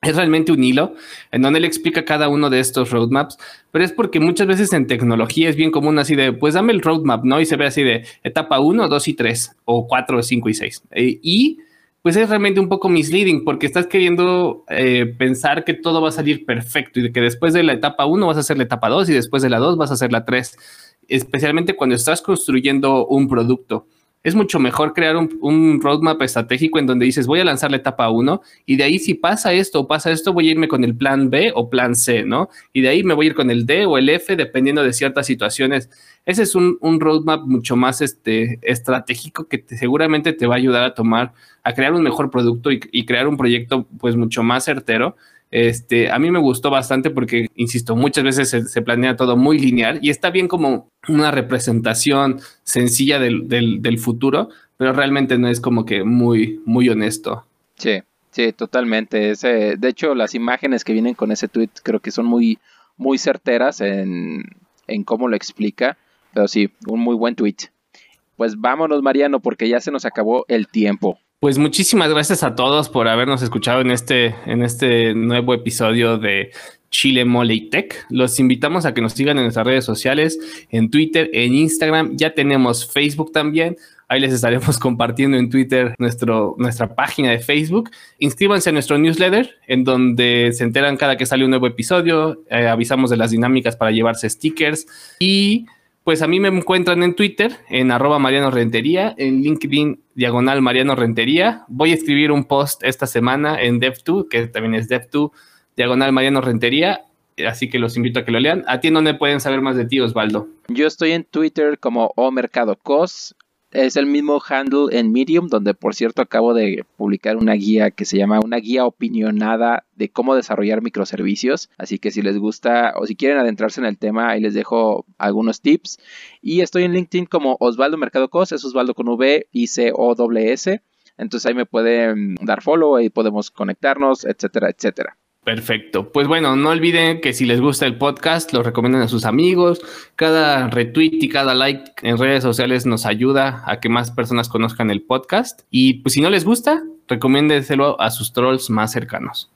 Es realmente un hilo en donde él explica cada uno de estos roadmaps, pero es porque muchas veces en tecnología es bien común así de, pues dame el roadmap, ¿no? Y se ve así de etapa 1, 2 y 3, o 4, 5 y 6. Eh, y pues es realmente un poco misleading porque estás queriendo eh, pensar que todo va a salir perfecto y que después de la etapa 1 vas a hacer la etapa 2 y después de la 2 vas a hacer la 3, especialmente cuando estás construyendo un producto es mucho mejor crear un, roadmap estratégico en donde dices, voy a lanzar la etapa 1 y de ahí si pasa esto o pasa esto, voy a irme con el plan B o plan C, ¿no? Y de ahí me voy a ir con el D o el F dependiendo de ciertas situaciones. Ese es un, roadmap mucho más este, estratégico que seguramente te va a ayudar a tomar, a crear un mejor producto y, y crear un proyecto pues mucho más certero este, a mí me gustó bastante porque, insisto, muchas veces se, planea todo muy lineal y está bien como una representación sencilla del, futuro, pero realmente no es como que muy, muy honesto. Sí, sí, totalmente. Ese, de hecho, las imágenes que vienen con ese tweet creo que son muy, muy certeras en, en cómo lo explica, pero sí, un muy buen tweet. Pues vámonos, Mariano, porque ya se nos acabó el tiempo. Pues muchísimas gracias a todos por habernos escuchado en este, en este nuevo episodio de Chile Mole Tech. Los invitamos a que nos sigan en nuestras redes sociales, en Twitter, en Instagram. Ya tenemos Facebook también. Ahí les estaremos compartiendo en Twitter nuestra página de Facebook. Inscríbanse a nuestro newsletter, en donde se enteran cada que sale un nuevo episodio. Eh, avisamos de las dinámicas para llevarse stickers y pues a mí me encuentran en Twitter, en arroba Mariano Rentería, en LinkedIn diagonal Mariano Rentería. Voy a escribir un post esta semana en Dev2, que también es Dev2 diagonal Mariano Rentería. Así que los invito a que lo lean. ¿A ti dónde pueden saber más de ti, Osvaldo? Yo estoy en Twitter como O Mercado Cos es el mismo handle en Medium, donde por cierto acabo de publicar una guía que se llama una guía opinionada de cómo desarrollar microservicios. Así que si les gusta o si quieren adentrarse en el tema, ahí les dejo algunos tips. Y estoy en LinkedIn como Osvaldo Mercado Cos, es Osvaldo con V y C O S. Entonces ahí me pueden dar follow, ahí podemos conectarnos, etcétera, etcétera. Perfecto. Pues bueno, no olviden que si les gusta el podcast, lo recomienden a sus amigos. Cada retweet y cada like en redes sociales nos ayuda a que más personas conozcan el podcast. Y pues si no les gusta, recomiéndenselo a sus trolls más cercanos.